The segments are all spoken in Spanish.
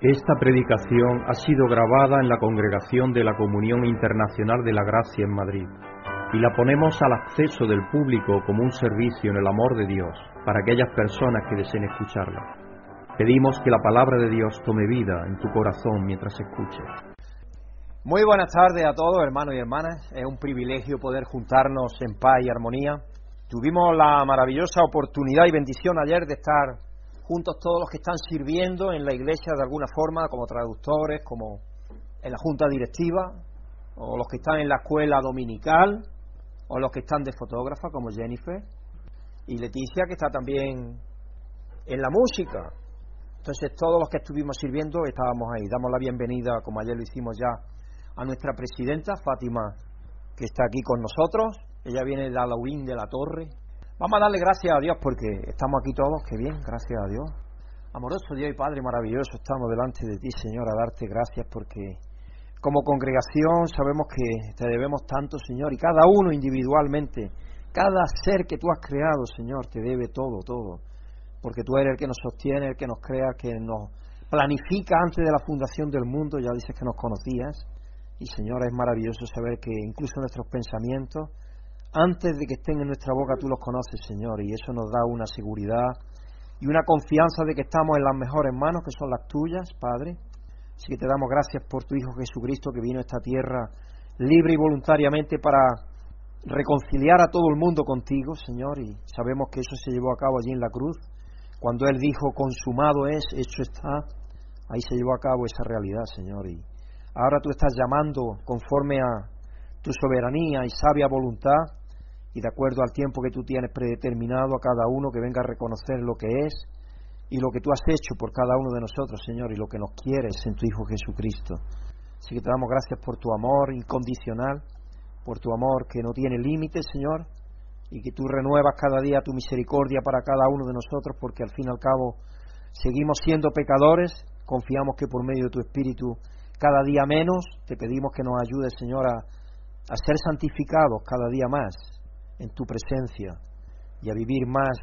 Esta predicación ha sido grabada en la congregación de la Comunión Internacional de la Gracia en Madrid y la ponemos al acceso del público como un servicio en el amor de Dios para aquellas personas que deseen escucharla. Pedimos que la palabra de Dios tome vida en tu corazón mientras escuches. Muy buenas tardes a todos, hermanos y hermanas. Es un privilegio poder juntarnos en paz y armonía. Tuvimos la maravillosa oportunidad y bendición ayer de estar juntos todos los que están sirviendo en la iglesia de alguna forma, como traductores, como en la junta directiva, o los que están en la escuela dominical, o los que están de fotógrafa, como Jennifer, y Leticia, que está también en la música. Entonces, todos los que estuvimos sirviendo estábamos ahí. Damos la bienvenida, como ayer lo hicimos ya, a nuestra presidenta, Fátima, que está aquí con nosotros. Ella viene de Alaurín de la Torre, Vamos a darle gracias a Dios porque estamos aquí todos, qué bien, gracias a Dios. Amoroso Dios y Padre maravilloso, estamos delante de ti, Señor, a darte gracias porque como congregación sabemos que te debemos tanto, Señor, y cada uno individualmente, cada ser que tú has creado, Señor, te debe todo, todo. Porque tú eres el que nos sostiene, el que nos crea, que nos planifica antes de la fundación del mundo, ya dices que nos conocías. Y Señor, es maravilloso saber que incluso nuestros pensamientos antes de que estén en nuestra boca tú los conoces, Señor, y eso nos da una seguridad y una confianza de que estamos en las mejores manos, que son las tuyas, Padre. Así que te damos gracias por tu Hijo Jesucristo que vino a esta tierra libre y voluntariamente para reconciliar a todo el mundo contigo, Señor, y sabemos que eso se llevó a cabo allí en la cruz. Cuando Él dijo, consumado es, hecho está, ahí se llevó a cabo esa realidad, Señor. Y ahora tú estás llamando conforme a tu soberanía y sabia voluntad y de acuerdo al tiempo que tú tienes predeterminado a cada uno que venga a reconocer lo que es y lo que tú has hecho por cada uno de nosotros, Señor, y lo que nos quieres en tu Hijo Jesucristo. Así que te damos gracias por tu amor incondicional, por tu amor que no tiene límites, Señor, y que tú renuevas cada día tu misericordia para cada uno de nosotros, porque al fin y al cabo seguimos siendo pecadores, confiamos que por medio de tu Espíritu cada día menos, te pedimos que nos ayudes, Señor, a, a ser santificados cada día más, en tu presencia y a vivir más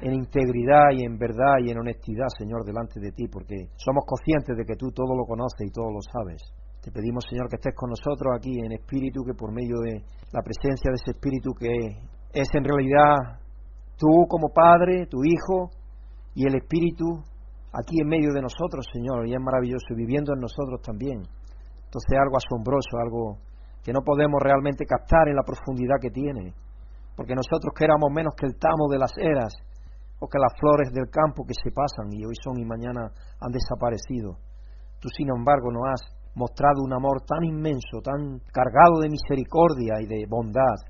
en integridad y en verdad y en honestidad, Señor, delante de ti, porque somos conscientes de que tú todo lo conoces y todo lo sabes. Te pedimos, Señor, que estés con nosotros aquí en espíritu, que por medio de la presencia de ese espíritu que es en realidad tú como Padre, tu Hijo y el Espíritu aquí en medio de nosotros, Señor, y es maravilloso, viviendo en nosotros también. Entonces algo asombroso, algo que no podemos realmente captar en la profundidad que tiene porque nosotros que éramos menos que el tamo de las eras o que las flores del campo que se pasan y hoy son y mañana han desaparecido. Tú, sin embargo, nos has mostrado un amor tan inmenso, tan cargado de misericordia y de bondad,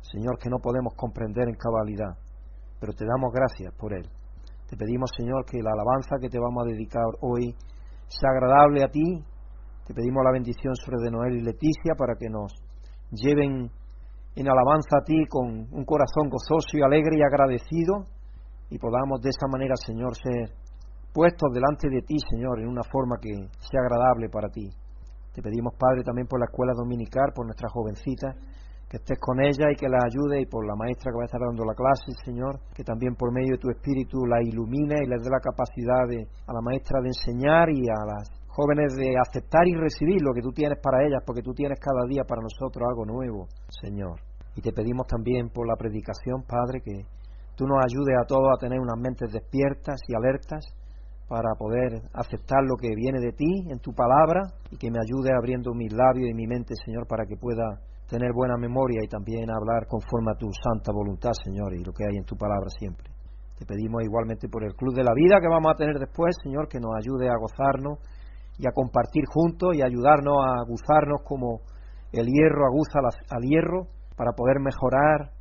Señor, que no podemos comprender en cabalidad, pero te damos gracias por él. Te pedimos, Señor, que la alabanza que te vamos a dedicar hoy sea agradable a ti. Te pedimos la bendición sobre de Noel y Leticia para que nos lleven en alabanza a ti con un corazón gozoso y alegre y agradecido y podamos de esa manera, Señor, ser puestos delante de ti, Señor, en una forma que sea agradable para ti. Te pedimos, Padre, también por la escuela dominical, por nuestra jovencita, que estés con ella y que la ayude, y por la maestra que va a estar dando la clase, Señor, que también por medio de tu Espíritu la ilumine y le dé la capacidad de, a la maestra de enseñar y a las jóvenes de aceptar y recibir lo que tú tienes para ellas, porque tú tienes cada día para nosotros algo nuevo, Señor. Y te pedimos también por la predicación, Padre, que tú nos ayudes a todos a tener unas mentes despiertas y alertas para poder aceptar lo que viene de ti en tu palabra y que me ayude abriendo mis labios y mi mente, Señor, para que pueda tener buena memoria y también hablar conforme a tu santa voluntad, Señor, y lo que hay en tu palabra siempre. Te pedimos igualmente por el Club de la Vida que vamos a tener después, Señor, que nos ayude a gozarnos y a compartir juntos y ayudarnos a aguzarnos como el hierro aguza al hierro para poder mejorar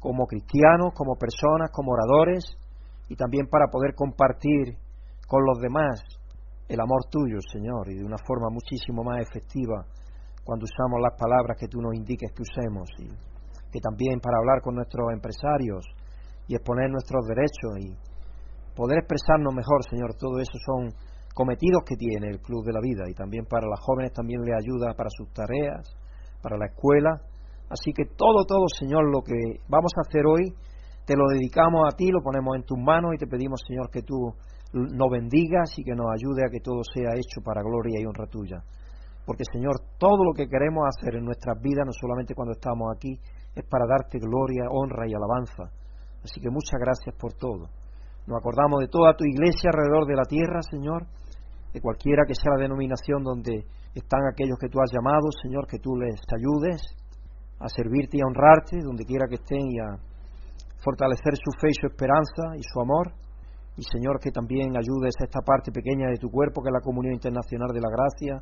como cristianos, como personas, como oradores y también para poder compartir con los demás el amor tuyo, Señor, y de una forma muchísimo más efectiva cuando usamos las palabras que tú nos indiques que usemos y que también para hablar con nuestros empresarios y exponer nuestros derechos y poder expresarnos mejor, Señor, todo eso son cometidos que tiene el Club de la Vida y también para las jóvenes también le ayuda para sus tareas, para la escuela. Así que todo, todo, Señor, lo que vamos a hacer hoy, te lo dedicamos a ti, lo ponemos en tus manos y te pedimos, Señor, que tú nos bendigas y que nos ayude a que todo sea hecho para gloria y honra tuya. Porque Señor, todo lo que queremos hacer en nuestras vidas, no solamente cuando estamos aquí, es para darte gloria, honra y alabanza. Así que muchas gracias por todo. Nos acordamos de toda tu iglesia alrededor de la tierra, Señor, de cualquiera que sea la denominación donde están aquellos que tú has llamado, Señor, que tú les ayudes a servirte y a honrarte donde quiera que estén y a fortalecer su fe y su esperanza y su amor. Y Señor, que también ayudes a esta parte pequeña de tu cuerpo, que es la comunión internacional de la gracia,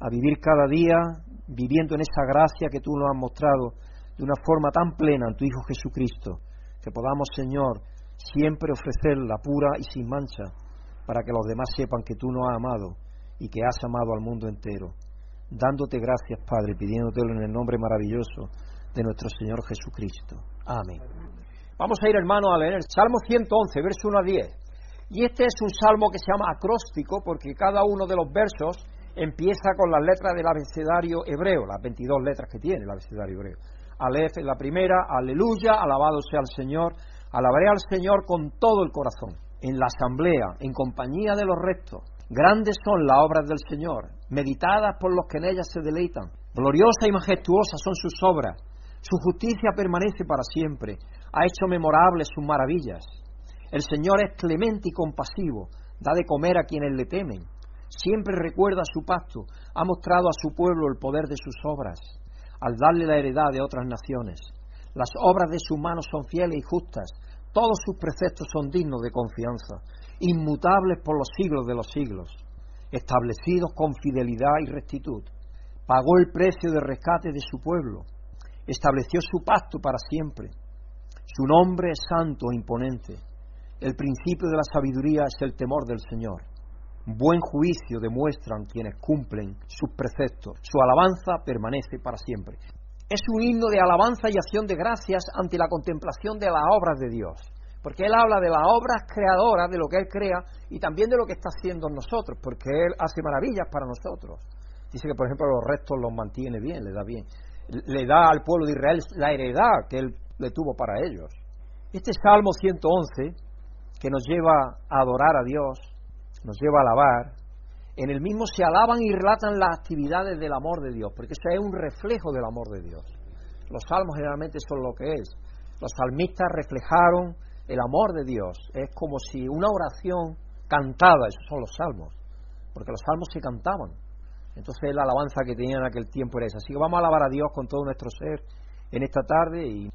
a vivir cada día viviendo en esa gracia que tú nos has mostrado de una forma tan plena en tu Hijo Jesucristo, que podamos, Señor, siempre ofrecerla pura y sin mancha, para que los demás sepan que tú nos has amado y que has amado al mundo entero. Dándote gracias, Padre, pidiéndotelo en el nombre maravilloso de nuestro Señor Jesucristo. Amén. Vamos a ir, hermano, a leer el Salmo 111, verso 1 a 10. Y este es un salmo que se llama acróstico porque cada uno de los versos empieza con las letras del abecedario hebreo, las 22 letras que tiene el abecedario hebreo. Alef es la primera, aleluya, alabado sea el Señor, alabaré al Señor con todo el corazón, en la asamblea, en compañía de los restos. Grandes son las obras del Señor, meditadas por los que en ellas se deleitan. Gloriosa y majestuosa son sus obras, su justicia permanece para siempre, ha hecho memorables sus maravillas. El Señor es clemente y compasivo, da de comer a quienes le temen. Siempre recuerda su pacto, ha mostrado a su pueblo el poder de sus obras al darle la heredad de otras naciones. Las obras de sus manos son fieles y justas, todos sus preceptos son dignos de confianza, inmutables por los siglos de los siglos, establecidos con fidelidad y rectitud. Pagó el precio de rescate de su pueblo, estableció su pacto para siempre. Su nombre es santo e imponente. El principio de la sabiduría es el temor del Señor buen juicio demuestran quienes cumplen sus preceptos. Su alabanza permanece para siempre. Es un himno de alabanza y acción de gracias ante la contemplación de las obras de Dios. Porque Él habla de las obras creadoras, de lo que Él crea, y también de lo que está haciendo en nosotros, porque Él hace maravillas para nosotros. Dice que, por ejemplo, los restos los mantiene bien, le da bien. Le da al pueblo de Israel la heredad que Él le tuvo para ellos. Este Salmo 111, que nos lleva a adorar a Dios, nos lleva a alabar, en el mismo se alaban y relatan las actividades del amor de Dios, porque eso es un reflejo del amor de Dios. Los salmos generalmente son lo que es. Los salmistas reflejaron el amor de Dios. Es como si una oración cantada, esos son los salmos, porque los salmos se cantaban. Entonces la alabanza que tenían en aquel tiempo era esa. Así que vamos a alabar a Dios con todo nuestro ser en esta tarde y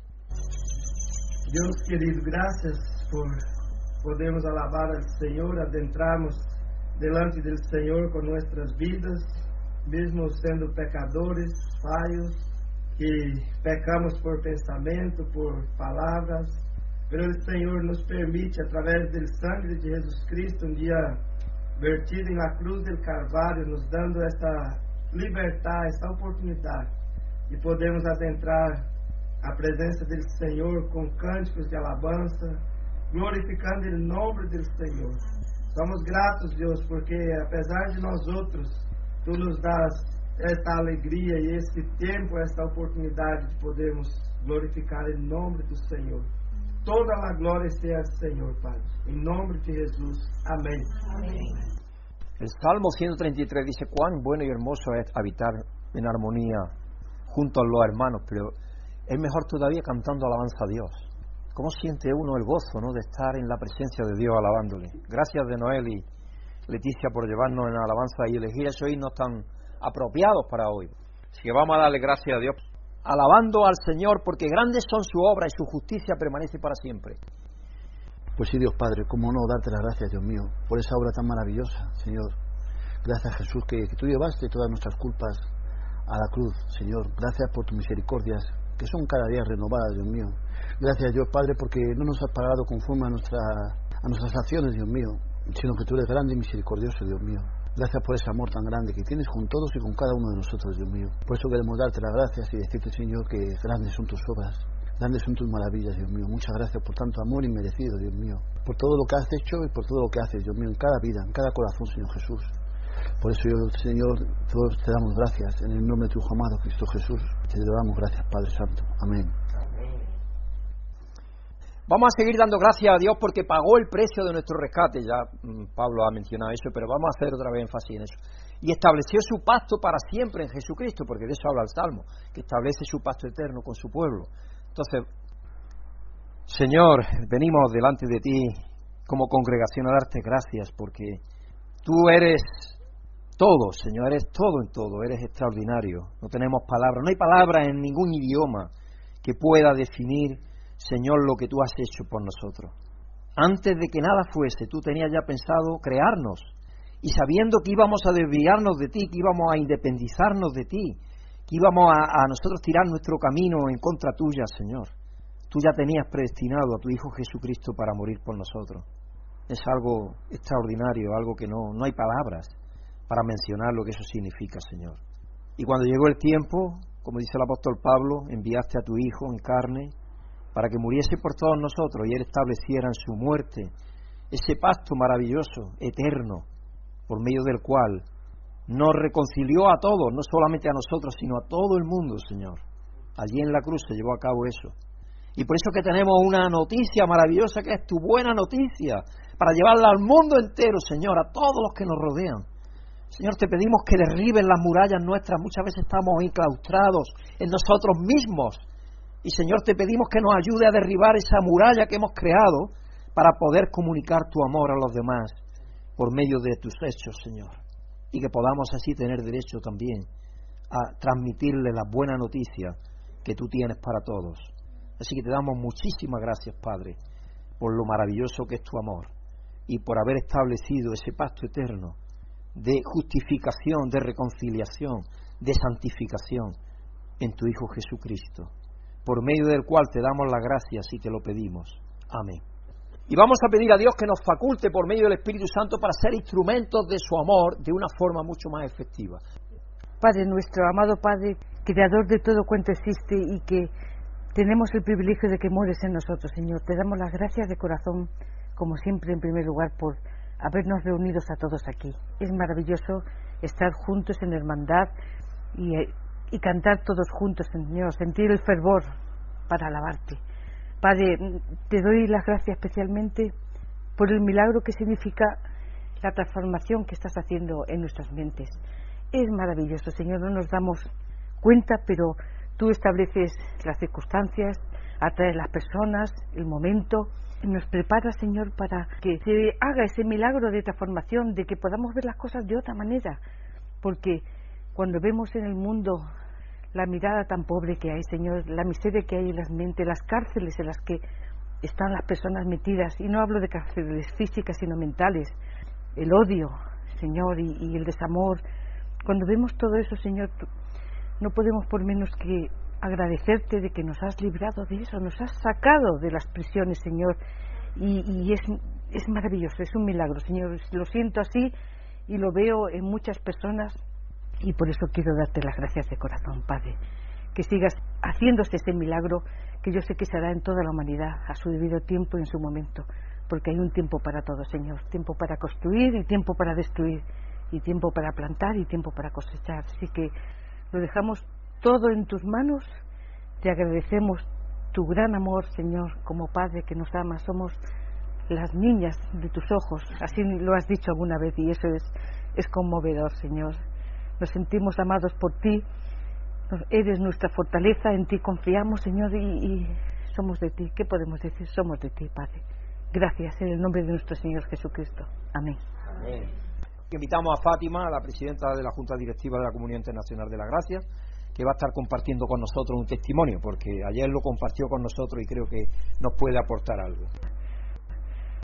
Dios querido, gracias por podemos alabar al Señor, adentrarnos delante del Señor con nuestras vidas, mesmo sendo pecadores, falhos, que pecamos por pensamento, por palavras, pero o Senhor nos permite, através do sangue de Jesus Cristo, um dia vertido em la cruz del Carvalho, nos dando essa liberdade, essa oportunidade de podermos adentrar a presença do Senhor com cânticos de alabança, glorificando o nome do Senhor. Somos gratos, Deus, porque apesar de nós outros, Tu nos dás esta alegria e este tempo, esta oportunidade de podermos glorificar o nome do Senhor. Toda a glória seja ao Senhor, Pai. Em nome de Jesus. Amém. Amém. El Salmo 133 dice, cuán bueno y hermoso es habitar en armonía junto a los hermanos, pero es mejor todavía cantando alabanza a Dios. ¿Cómo siente uno el gozo ¿no? de estar en la presencia de Dios alabándole? Gracias de Noel y Leticia por llevarnos en alabanza y elegir esos himnos tan apropiados para hoy. Así que vamos a darle gracias a Dios. Alabando al Señor porque grandes son su obra y su justicia permanece para siempre. Pues sí, Dios Padre, cómo no darte las gracias, Dios mío, por esa obra tan maravillosa, Señor. Gracias, Jesús, que, que tú llevaste todas nuestras culpas a la cruz, Señor. Gracias por tus misericordias, que son cada día renovadas, Dios mío. Gracias Dios Padre porque no nos has pagado conforme a, nuestra, a nuestras acciones, Dios mío, sino que tú eres grande y misericordioso, Dios mío. Gracias por ese amor tan grande que tienes con todos y con cada uno de nosotros, Dios mío. Por eso queremos darte las gracias y decirte, Señor, que grandes son tus obras, grandes son tus maravillas, Dios mío. Muchas gracias por tanto amor inmerecido, Dios mío. Por todo lo que has hecho y por todo lo que haces, Dios mío, en cada vida, en cada corazón, Señor Jesús. Por eso, yo, Señor, todos te damos gracias en el nombre de tu amado Cristo Jesús. Te damos gracias, Padre Santo. Amén. Vamos a seguir dando gracias a Dios porque pagó el precio de nuestro rescate. Ya mm, Pablo ha mencionado eso, pero vamos a hacer otra vez énfasis en eso. Y estableció su pacto para siempre en Jesucristo, porque de eso habla el Salmo, que establece su pacto eterno con su pueblo. Entonces, Señor, venimos delante de ti como congregación a darte gracias porque tú eres todo, Señor, eres todo en todo, eres extraordinario. No tenemos palabras, no hay palabras en ningún idioma que pueda definir Señor, lo que tú has hecho por nosotros. Antes de que nada fuese, tú tenías ya pensado crearnos y sabiendo que íbamos a desviarnos de ti, que íbamos a independizarnos de ti, que íbamos a, nosotros tirar nuestro camino en contra tuya, Señor. Tú ya tenías predestinado a tu Hijo Jesucristo para morir por nosotros. Es algo extraordinario, algo que no, no hay palabras para mencionar lo que eso significa, Señor. Y cuando llegó el tiempo, como dice el apóstol Pablo, enviaste a tu Hijo en carne para que muriese por todos nosotros y Él estableciera en su muerte ese pacto maravilloso, eterno, por medio del cual nos reconcilió a todos, no solamente a nosotros, sino a todo el mundo, Señor. Allí en la cruz se llevó a cabo eso. Y por eso que tenemos una noticia maravillosa que es tu buena noticia, para llevarla al mundo entero, Señor, a todos los que nos rodean. Señor, te pedimos que derriben las murallas nuestras. Muchas veces estamos enclaustrados en nosotros mismos y Señor, te pedimos que nos ayude a derribar esa muralla que hemos creado para poder comunicar tu amor a los demás por medio de tus hechos, Señor. Y que podamos así tener derecho también a transmitirle la buena noticia que tú tienes para todos. Así que te damos muchísimas gracias, Padre, por lo maravilloso que es tu amor y por haber establecido ese pacto eterno de justificación, de reconciliación, de santificación en tu Hijo Jesucristo por medio del cual te damos las gracias y te lo pedimos. Amén. Y vamos a pedir a Dios que nos faculte por medio del Espíritu Santo para ser instrumentos de su amor de una forma mucho más efectiva. Padre nuestro, amado Padre, creador de todo cuanto existe y que tenemos el privilegio de que mueres en nosotros, Señor. Te damos las gracias de corazón, como siempre, en primer lugar, por habernos reunidos a todos aquí. Es maravilloso estar juntos en hermandad y y cantar todos juntos, Señor, sentir el fervor para alabarte. Padre, te doy las gracias especialmente por el milagro que significa la transformación que estás haciendo en nuestras mentes. Es maravilloso, Señor, no nos damos cuenta, pero tú estableces las circunstancias, atraes las personas, el momento, nos preparas, Señor, para que se haga ese milagro de transformación, de que podamos ver las cosas de otra manera, porque cuando vemos en el mundo la mirada tan pobre que hay, Señor, la miseria que hay en las mentes, las cárceles en las que están las personas metidas, y no hablo de cárceles físicas, sino mentales, el odio, Señor, y, el desamor. Cuando vemos todo eso, Señor, no podemos por menos que agradecerte de que nos has librado de eso, nos has sacado de las prisiones, Señor, y, y es, es maravilloso, es un milagro, Señor. Lo siento así y lo veo en muchas personas y por eso quiero darte las gracias de corazón, Padre. Que sigas haciéndose ese milagro que yo sé que será en toda la humanidad a su debido tiempo y en su momento. Porque hay un tiempo para todo, Señor. Tiempo para construir y tiempo para destruir. Y tiempo para plantar y tiempo para cosechar. Así que lo dejamos todo en tus manos. Te agradecemos tu gran amor, Señor, como Padre que nos ama. Somos las niñas de tus ojos. Así lo has dicho alguna vez y eso es, es conmovedor, Señor nos sentimos amados por ti, eres nuestra fortaleza, en ti confiamos, Señor, y, somos de ti. ¿Qué podemos decir? Somos de ti, Padre. Gracias en el nombre de nuestro Señor Jesucristo. Amén. Invitamos a Fátima, la presidenta de la Junta Directiva de la Comunidad Internacional de la Gracia, que va a estar compartiendo con nosotros un testimonio, porque ayer lo compartió con nosotros y creo que nos puede aportar algo.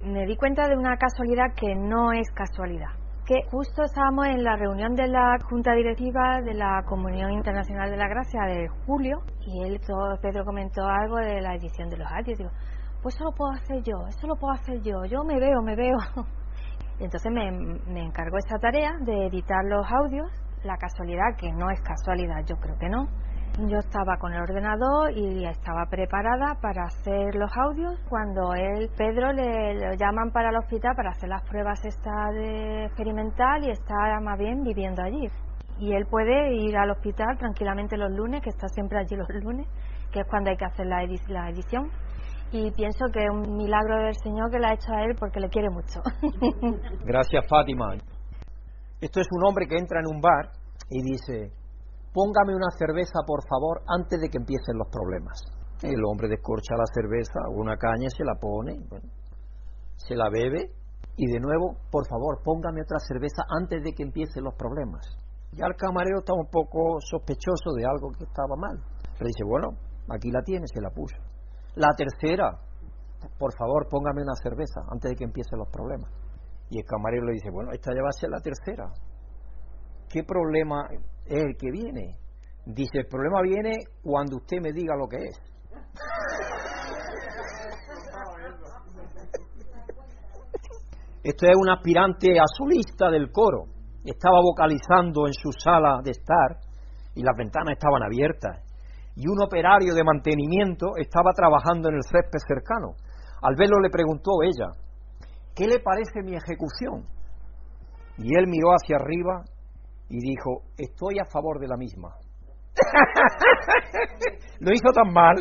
Me di cuenta de una casualidad que no es casualidad que justo estábamos en la reunión de la Junta Directiva de la Comunión Internacional de la Gracia de julio y él, Pedro comentó algo de la edición de los audios. Digo, pues eso lo puedo hacer yo, eso lo puedo hacer yo, yo me veo, me veo. Y entonces me, me encargó esa tarea de editar los audios. La casualidad, que no es casualidad, yo creo que no, yo estaba con el ordenador y estaba preparada para hacer los audios cuando él, Pedro, le, llaman para el hospital para hacer las pruebas esta de experimental y está más bien viviendo allí. Y él puede ir al hospital tranquilamente los lunes, que está siempre allí los lunes, que es cuando hay que hacer la, edición. y pienso que es un milagro del Señor que le ha hecho a él porque le quiere mucho. Gracias, Fátima. Esto es un hombre que entra en un bar y dice, póngame una cerveza, por favor, antes de que empiecen los problemas. El hombre descorcha la cerveza, una caña, se la pone, se la bebe y de nuevo, por favor, póngame otra cerveza antes de que empiecen los problemas. Ya el camarero está un poco sospechoso de algo que estaba mal. Le dice, bueno, aquí la tiene, se la puso. La tercera, por favor, póngame una cerveza antes de que empiecen los problemas. Y el camarero le dice, bueno, esta ya va a ser la tercera. ¿Qué problema es el que viene? Dice, el problema viene cuando usted me diga lo que es. Esto es un aspirante a solista del coro. Estaba vocalizando en su sala de estar y las ventanas estaban abiertas. Y un operario de mantenimiento estaba trabajando en el césped cercano. Al verlo le preguntó ella, ¿qué le parece mi ejecución? Y él miró hacia arriba y dijo, estoy a favor de la misma. Lo hizo tan mal.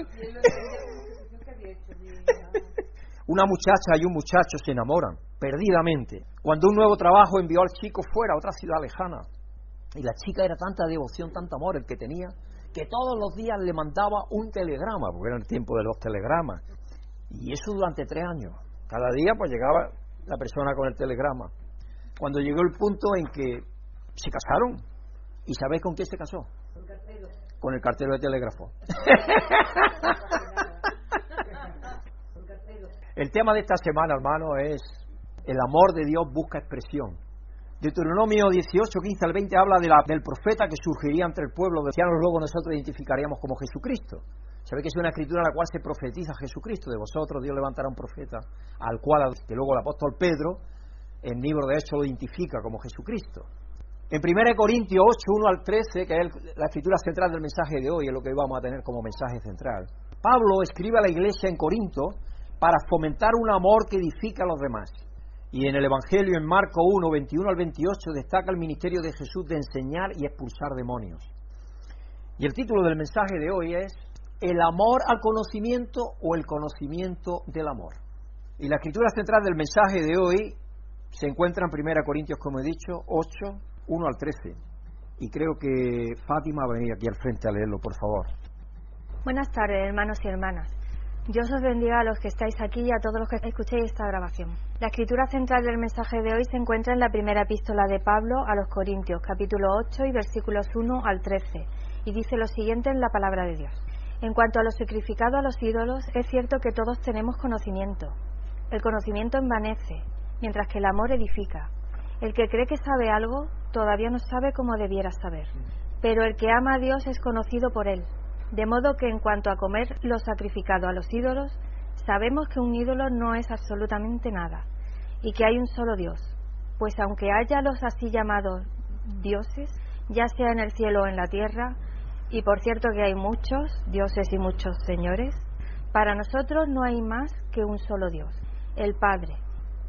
Una muchacha y un muchacho se enamoran perdidamente. Cuando un nuevo trabajo envió al chico fuera a otra ciudad lejana. Y la chica era tanta devoción, tanto amor el que tenía, que todos los días le mandaba un telegrama, porque era el tiempo de los telegramas. Y eso durante tres años. Cada día pues llegaba la persona con el telegrama. Cuando llegó el punto en que se casaron. ¿Y sabéis con quién se casó? Con el cartero de telégrafo. el tema de esta semana, hermano, es el amor de Dios busca expresión. Deuteronomio 18, 15 al 20 habla de la, del profeta que surgiría entre el pueblo de ancianos, luego nosotros identificaríamos como Jesucristo. Sabe que es una escritura en la cual se profetiza Jesucristo. De vosotros Dios levantará un profeta al cual, que luego el apóstol Pedro, en libro de Hechos, lo identifica como Jesucristo. En 1 Corintios 8, 1 al 13, que es la escritura central del mensaje de hoy, es lo que vamos a tener como mensaje central, Pablo escribe a la iglesia en Corinto para fomentar un amor que edifica a los demás. Y en el Evangelio, en Marco 1, 21 al 28, destaca el ministerio de Jesús de enseñar y expulsar demonios. Y el título del mensaje de hoy es ¿El amor al conocimiento o el conocimiento del amor? Y la escritura central del mensaje de hoy se encuentra en 1 Corintios, como he dicho, 8, 1 al 13. Y creo que Fátima va a venir aquí al frente a leerlo, por favor. Buenas tardes, hermanos y hermanas. Dios os bendiga a los que estáis aquí y a todos los que escuchéis esta grabación. La escritura central del mensaje de hoy se encuentra en la primera epístola de Pablo a los Corintios, capítulo 8 y versículos 1 al 13, y dice lo siguiente en la palabra de Dios. En cuanto a lo sacrificado a los ídolos, es cierto que todos tenemos conocimiento. El conocimiento envanece, mientras que el amor edifica. El que cree que sabe algo, todavía no sabe como debiera saber. Pero el que ama a Dios es conocido por él. De modo que en cuanto a comer lo sacrificado a los ídolos, sabemos que un ídolo no es absolutamente nada y que hay un solo Dios. Pues aunque haya los así llamados dioses, ya sea en el cielo o en la tierra, y por cierto que hay muchos dioses y muchos señores, para nosotros no hay más que un solo Dios, el Padre,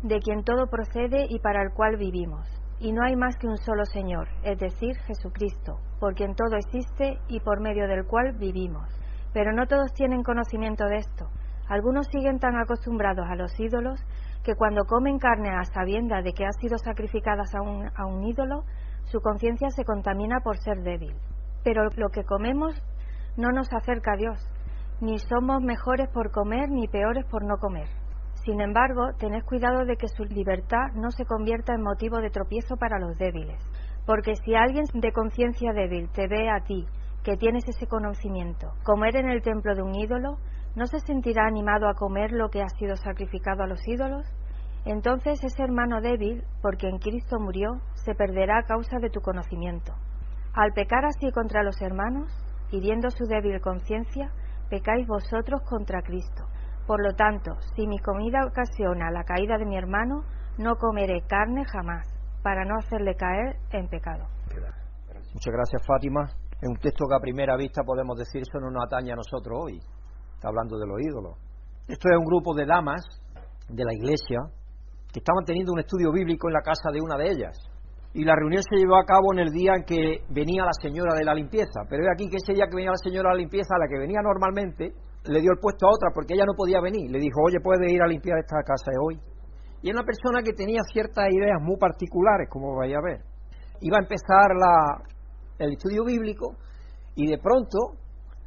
de quien todo procede y para el cual vivimos y no hay más que un solo Señor, es decir, Jesucristo, por quien todo existe y por medio del cual vivimos. Pero no todos tienen conocimiento de esto. Algunos siguen tan acostumbrados a los ídolos que cuando comen carne a sabienda de que ha sido sacrificada a un, a un ídolo, su conciencia se contamina por ser débil. Pero lo que comemos no nos acerca a Dios, ni somos mejores por comer ni peores por no comer. Sin embargo, tened cuidado de que su libertad no se convierta en motivo de tropiezo para los débiles, porque si alguien de conciencia débil te ve a ti, que tienes ese conocimiento, comer en el templo de un ídolo, ¿no se sentirá animado a comer lo que ha sido sacrificado a los ídolos? Entonces ese hermano débil, porque en Cristo murió, se perderá a causa de tu conocimiento. Al pecar así contra los hermanos, hiriendo su débil conciencia, pecáis vosotros contra Cristo. Por lo tanto, si mi comida ocasiona la caída de mi hermano, no comeré carne jamás, para no hacerle caer en pecado. Muchas gracias, Fátima. Es un texto que a primera vista podemos decir eso no nos atañe a nosotros hoy. Está hablando de los ídolos. Esto es un grupo de damas de la iglesia que estaban teniendo un estudio bíblico en la casa de una de ellas. Y la reunión se llevó a cabo en el día en que venía la señora de la limpieza. Pero es aquí que ese día que venía la señora de la limpieza, la que venía normalmente, le dio el puesto a otra porque ella no podía venir. Le dijo, oye, puedes ir a limpiar esta casa de hoy. Y es una persona que tenía ciertas ideas muy particulares, como vais a ver. Iba a empezar la, el estudio bíblico y de pronto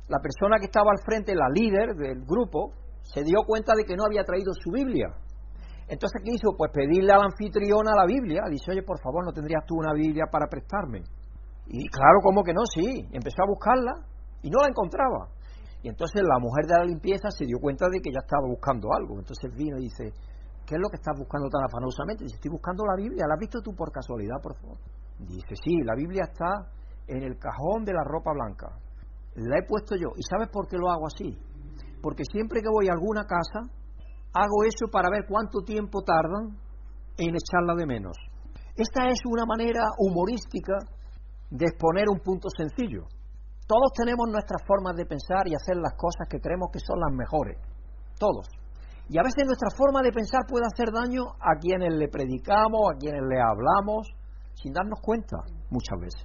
la persona que estaba al frente, la líder del grupo, se dio cuenta de que no había traído su Biblia. Entonces, ¿qué hizo? Pues pedirle a la anfitriona la Biblia. Dice, oye, por favor, ¿no tendrías tú una Biblia para prestarme? Y claro, ¿cómo que no? Sí. Empezó a buscarla y no la encontraba. Y entonces la mujer de la limpieza se dio cuenta de que ya estaba buscando algo. Entonces vino y dice, ¿qué es lo que estás buscando tan afanosamente? Dice, estoy buscando la Biblia. ¿La has visto tú por casualidad, por favor? Dice, sí, la Biblia está en el cajón de la ropa blanca. La he puesto yo. ¿Y sabes por qué lo hago así? Porque siempre que voy a alguna casa, hago eso para ver cuánto tiempo tardan en echarla de menos. Esta es una manera humorística de exponer un punto sencillo. Todos tenemos nuestras formas de pensar y hacer las cosas que creemos que son las mejores. Todos. Y a veces nuestra forma de pensar puede hacer daño a quienes le predicamos, a quienes le hablamos, sin darnos cuenta muchas veces.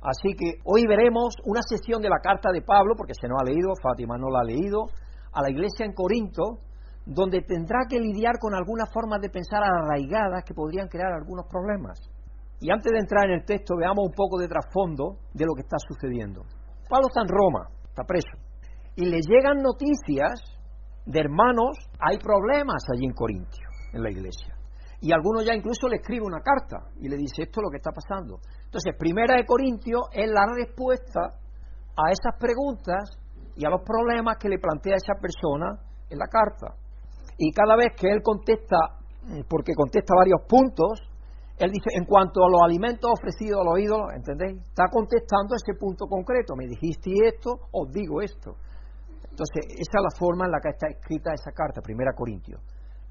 Así que hoy veremos una sesión de la carta de Pablo, porque se nos ha leído, Fátima no la ha leído, a la iglesia en Corinto, donde tendrá que lidiar con algunas formas de pensar arraigadas que podrían crear algunos problemas. Y antes de entrar en el texto, veamos un poco de trasfondo de lo que está sucediendo. Pablo está en Roma, está preso, y le llegan noticias de hermanos, hay problemas allí en Corintio, en la iglesia. Y algunos ya incluso le escribe una carta y le dice esto es lo que está pasando. Entonces, primera de Corintio es la respuesta a esas preguntas y a los problemas que le plantea esa persona en la carta. Y cada vez que él contesta, porque contesta varios puntos, él dice, en cuanto a los alimentos ofrecidos a los ídolos, ¿entendéis? Está contestando ese punto concreto. Me dijiste esto, os digo esto. Entonces, esa es la forma en la que está escrita esa carta, Primera Corintios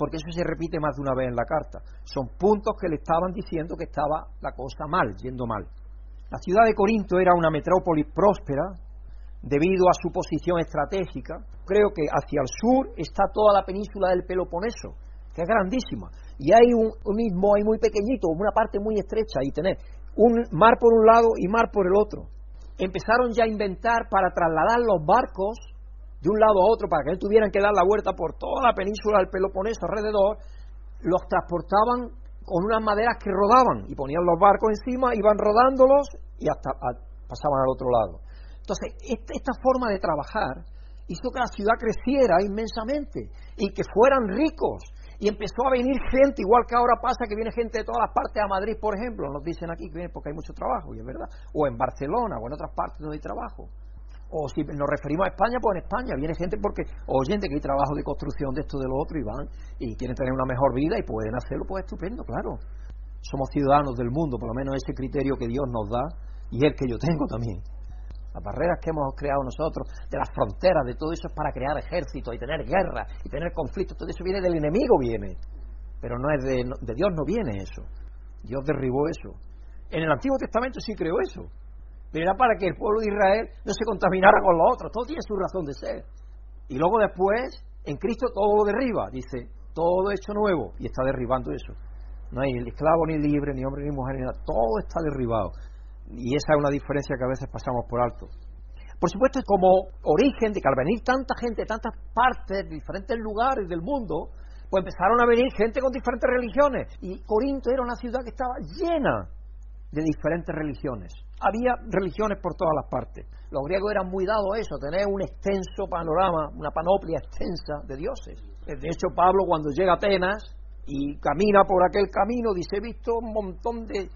porque eso se repite más de una vez en la carta. Son puntos que le estaban diciendo que estaba la cosa mal, yendo mal. La ciudad de Corinto era una metrópoli próspera debido a su posición estratégica. Creo que hacia el sur está toda la península del Peloponeso, que es grandísima. Y hay un, mismo, hay muy pequeñito, una parte muy estrecha, y tener un mar por un lado y mar por el otro. Empezaron ya a inventar para trasladar los barcos de un lado a otro para que no tuvieran que dar la vuelta por toda la península del Peloponeso alrededor, los transportaban con unas maderas que rodaban y ponían los barcos encima, iban rodándolos y hasta pasaban al otro lado. Entonces, esta forma de trabajar hizo que la ciudad creciera inmensamente y que fueran ricos. Y empezó a venir gente, igual que ahora pasa que viene gente de todas las partes a Madrid, por ejemplo, nos dicen aquí que viene porque hay mucho trabajo, y es verdad, o en Barcelona o en otras partes donde hay trabajo. O si nos referimos a España, pues en España viene gente porque oyente que hay trabajo de construcción de esto de lo otro y van y quieren tener una mejor vida y pueden hacerlo, pues estupendo, claro. Somos ciudadanos del mundo, por lo menos ese criterio que Dios nos da y el que yo tengo también. Las barreras que hemos creado nosotros, de las fronteras, de todo eso es para crear ejércitos y tener guerra y tener conflictos. Todo eso viene del enemigo, viene. Pero no es de, de Dios, no viene eso. Dios derribó eso. En el Antiguo Testamento sí creó eso pero era para que el pueblo de Israel no se contaminara con los otros. Todo tiene su razón de ser. Y luego después, en Cristo todo lo derriba. Dice, todo hecho nuevo. Y está derribando eso. No hay esclavo ni libre, ni hombre ni mujer, ni nada. Todo está derribado. Y esa es una diferencia que a veces pasamos por alto. Por supuesto, es como origen de que al venir tanta gente de tantas partes, de diferentes lugares del mundo, pues empezaron a venir gente con diferentes religiones. Y Corinto era una ciudad que estaba llena de diferentes religiones. Había religiones por todas las partes. Los griegos eran muy dados a eso, tener un extenso panorama, una panoplia extensa de dioses. De hecho, Pablo cuando llega a Atenas y camina por aquel camino, dice, he visto un montón de,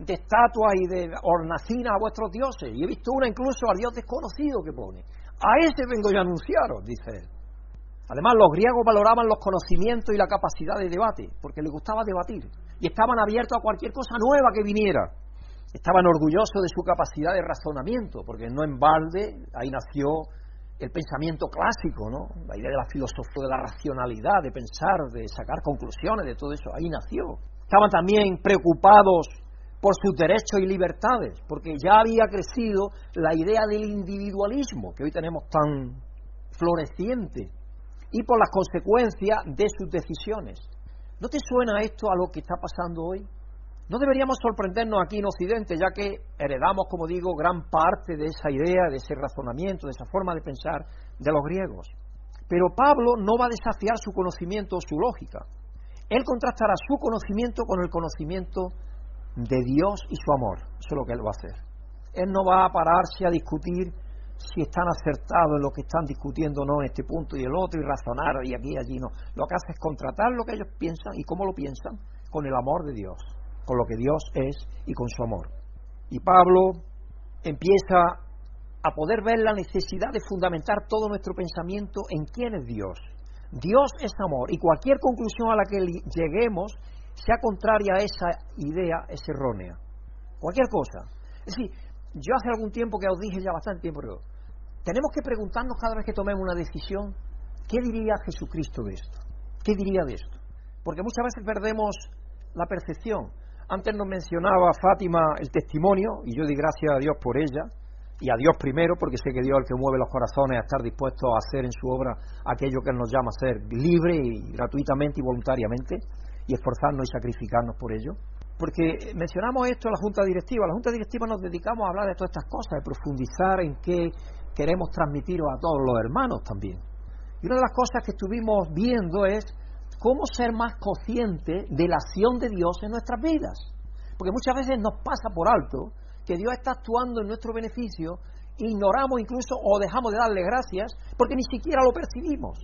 de estatuas y de hornacinas a vuestros dioses, y he visto una incluso al dios desconocido que pone. A ese vengo yo a anunciaros, dice él. Además, los griegos valoraban los conocimientos y la capacidad de debate, porque les gustaba debatir, y estaban abiertos a cualquier cosa nueva que viniera. Estaban orgullosos de su capacidad de razonamiento, porque no en balde ahí nació el pensamiento clásico, ¿no? La idea de la filosofía, de la racionalidad, de pensar, de sacar conclusiones, de todo eso, ahí nació. Estaban también preocupados por sus derechos y libertades, porque ya había crecido la idea del individualismo, que hoy tenemos tan floreciente, y por las consecuencias de sus decisiones. ¿No te suena esto a lo que está pasando hoy? No deberíamos sorprendernos aquí en Occidente, ya que heredamos, como digo, gran parte de esa idea, de ese razonamiento, de esa forma de pensar de los griegos. Pero Pablo no va a desafiar su conocimiento o su lógica. Él contrastará su conocimiento con el conocimiento de Dios y su amor. Eso es lo que él va a hacer. Él no va a pararse a discutir si están acertados en lo que están discutiendo o no en este punto y el otro y razonar y aquí y allí no. Lo que hace es contratar lo que ellos piensan y cómo lo piensan con el amor de Dios, con lo que Dios es y con su amor. Y Pablo empieza a poder ver la necesidad de fundamentar todo nuestro pensamiento en quién es Dios. Dios es amor y cualquier conclusión a la que lleguemos, sea contraria a esa idea, es errónea. Cualquier cosa. Es decir, yo hace algún tiempo que os dije ya bastante tiempo, pero tenemos que preguntarnos cada vez que tomemos una decisión, ¿qué diría Jesucristo de esto? ¿Qué diría de esto? Porque muchas veces perdemos la percepción. Antes nos mencionaba Fátima el testimonio, y yo di gracias a Dios por ella, y a Dios primero, porque sé que Dios es el que mueve los corazones a estar dispuesto a hacer en su obra aquello que Él nos llama a ser libre y gratuitamente y voluntariamente, y esforzarnos y sacrificarnos por ello. Porque mencionamos esto en la Junta Directiva. La Junta Directiva nos dedicamos a hablar de todas estas cosas, de profundizar en qué queremos transmitir a todos los hermanos también. Y una de las cosas que estuvimos viendo es cómo ser más consciente de la acción de Dios en nuestras vidas. Porque muchas veces nos pasa por alto que Dios está actuando en nuestro beneficio, ignoramos incluso o dejamos de darle gracias porque ni siquiera lo percibimos.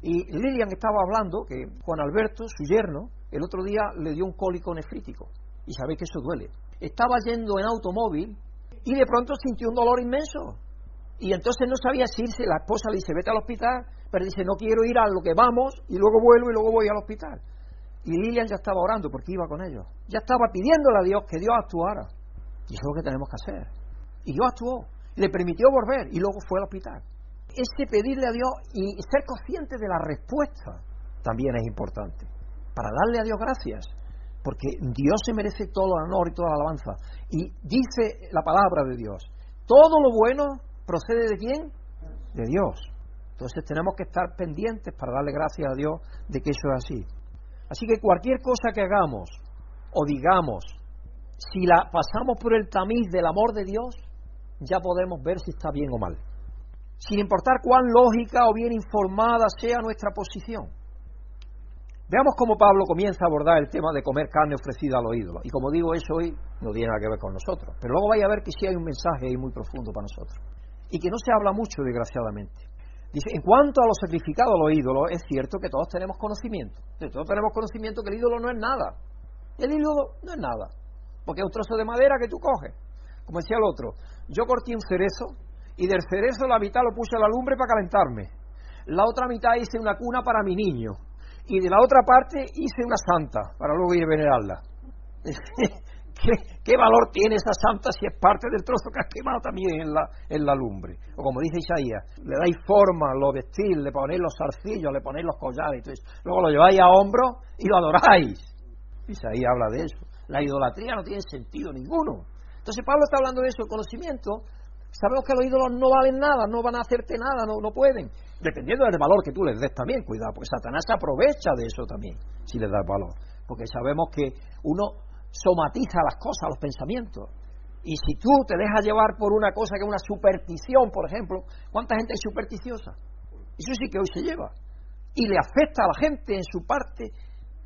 Y Lilian estaba hablando que Juan Alberto, su yerno, el otro día le dio un cólico nefrítico. Y sabéis que eso duele. Estaba yendo en automóvil y de pronto sintió un dolor inmenso. Y entonces no sabía si irse. La esposa le dice, vete al hospital, pero dice, no quiero ir a lo que vamos y luego vuelvo y luego voy al hospital. Y Lilian ya estaba orando porque iba con ellos. Ya estaba pidiéndole a Dios que Dios actuara. Y eso es lo que tenemos que hacer. Y Dios actuó. Le permitió volver y luego fue al hospital. Ese pedirle a Dios y ser consciente de la respuesta también es importante. Para darle a Dios gracias. Porque Dios se merece todo el honor y toda la alabanza. Y dice la palabra de Dios. Todo lo bueno procede de quién? De Dios. Entonces tenemos que estar pendientes para darle gracias a Dios de que eso es así. Así que cualquier cosa que hagamos o digamos si la pasamos por el tamiz del amor de Dios, ya podemos ver si está bien o mal. Sin importar cuán lógica o bien informada sea nuestra posición. Veamos cómo Pablo comienza a abordar el tema de comer carne ofrecida a los ídolos. Y como digo, eso hoy no tiene nada que ver con nosotros. Pero luego vaya a ver que sí hay un mensaje ahí muy profundo para nosotros. Y que no se habla mucho, desgraciadamente. Dice, en cuanto a lo sacrificado a los ídolos, es cierto que todos tenemos conocimiento. Todos tenemos conocimiento que el ídolo no es nada. El ídolo no es nada porque es un trozo de madera que tú coges. Como decía el otro, yo corté un cerezo y del cerezo la mitad lo puse a la lumbre para calentarme. La otra mitad hice una cuna para mi niño. Y de la otra parte hice una santa para luego ir a venerarla. ¿Qué, valor tiene esa santa si es parte del trozo que has quemado también en la, en la lumbre? O como dice Isaías, le dais forma, lo vestís, le ponéis los zarcillos, le ponéis los collares, luego lo lleváis a hombros y lo adoráis. Isaías habla de eso. La idolatría no tiene sentido ninguno. Entonces Pablo está hablando de eso, el conocimiento. Sabemos que los ídolos no valen nada, no van a hacerte nada, no, no pueden. Dependiendo del valor que tú les des también, cuidado, porque Satanás se aprovecha de eso también, si les das valor. Porque sabemos que uno somatiza las cosas, los pensamientos. Y si tú te dejas llevar por una cosa que es una superstición, por ejemplo, ¿cuánta gente es supersticiosa? Eso sí que hoy se lleva. Y le afecta a la gente en su parte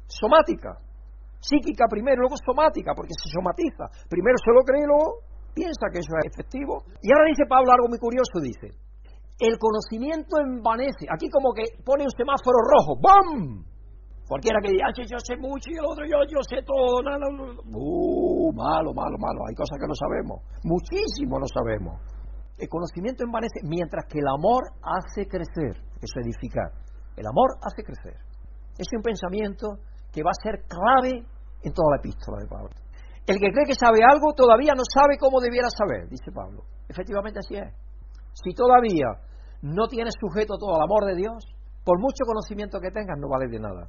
somática psíquica primero, luego somática, porque se somatiza. Primero se lo cree y luego piensa que eso es efectivo. Y ahora dice Pablo algo muy curioso, dice, el conocimiento envanece. Aquí como que pone un semáforo rojo, ¡bam! Cualquiera que diga, yo sé mucho y el otro yo, yo sé todo, uh, malo, malo, malo. Hay cosas que no sabemos, muchísimo no sabemos. El conocimiento envanece, mientras que el amor hace crecer, eso edificar. El amor hace crecer. Es un pensamiento que va a ser clave en toda la epístola de Pablo. El que cree que sabe algo todavía no sabe cómo debiera saber, dice Pablo. Efectivamente así es. Si todavía no tienes sujeto todo al amor de Dios, por mucho conocimiento que tengas no vale de nada.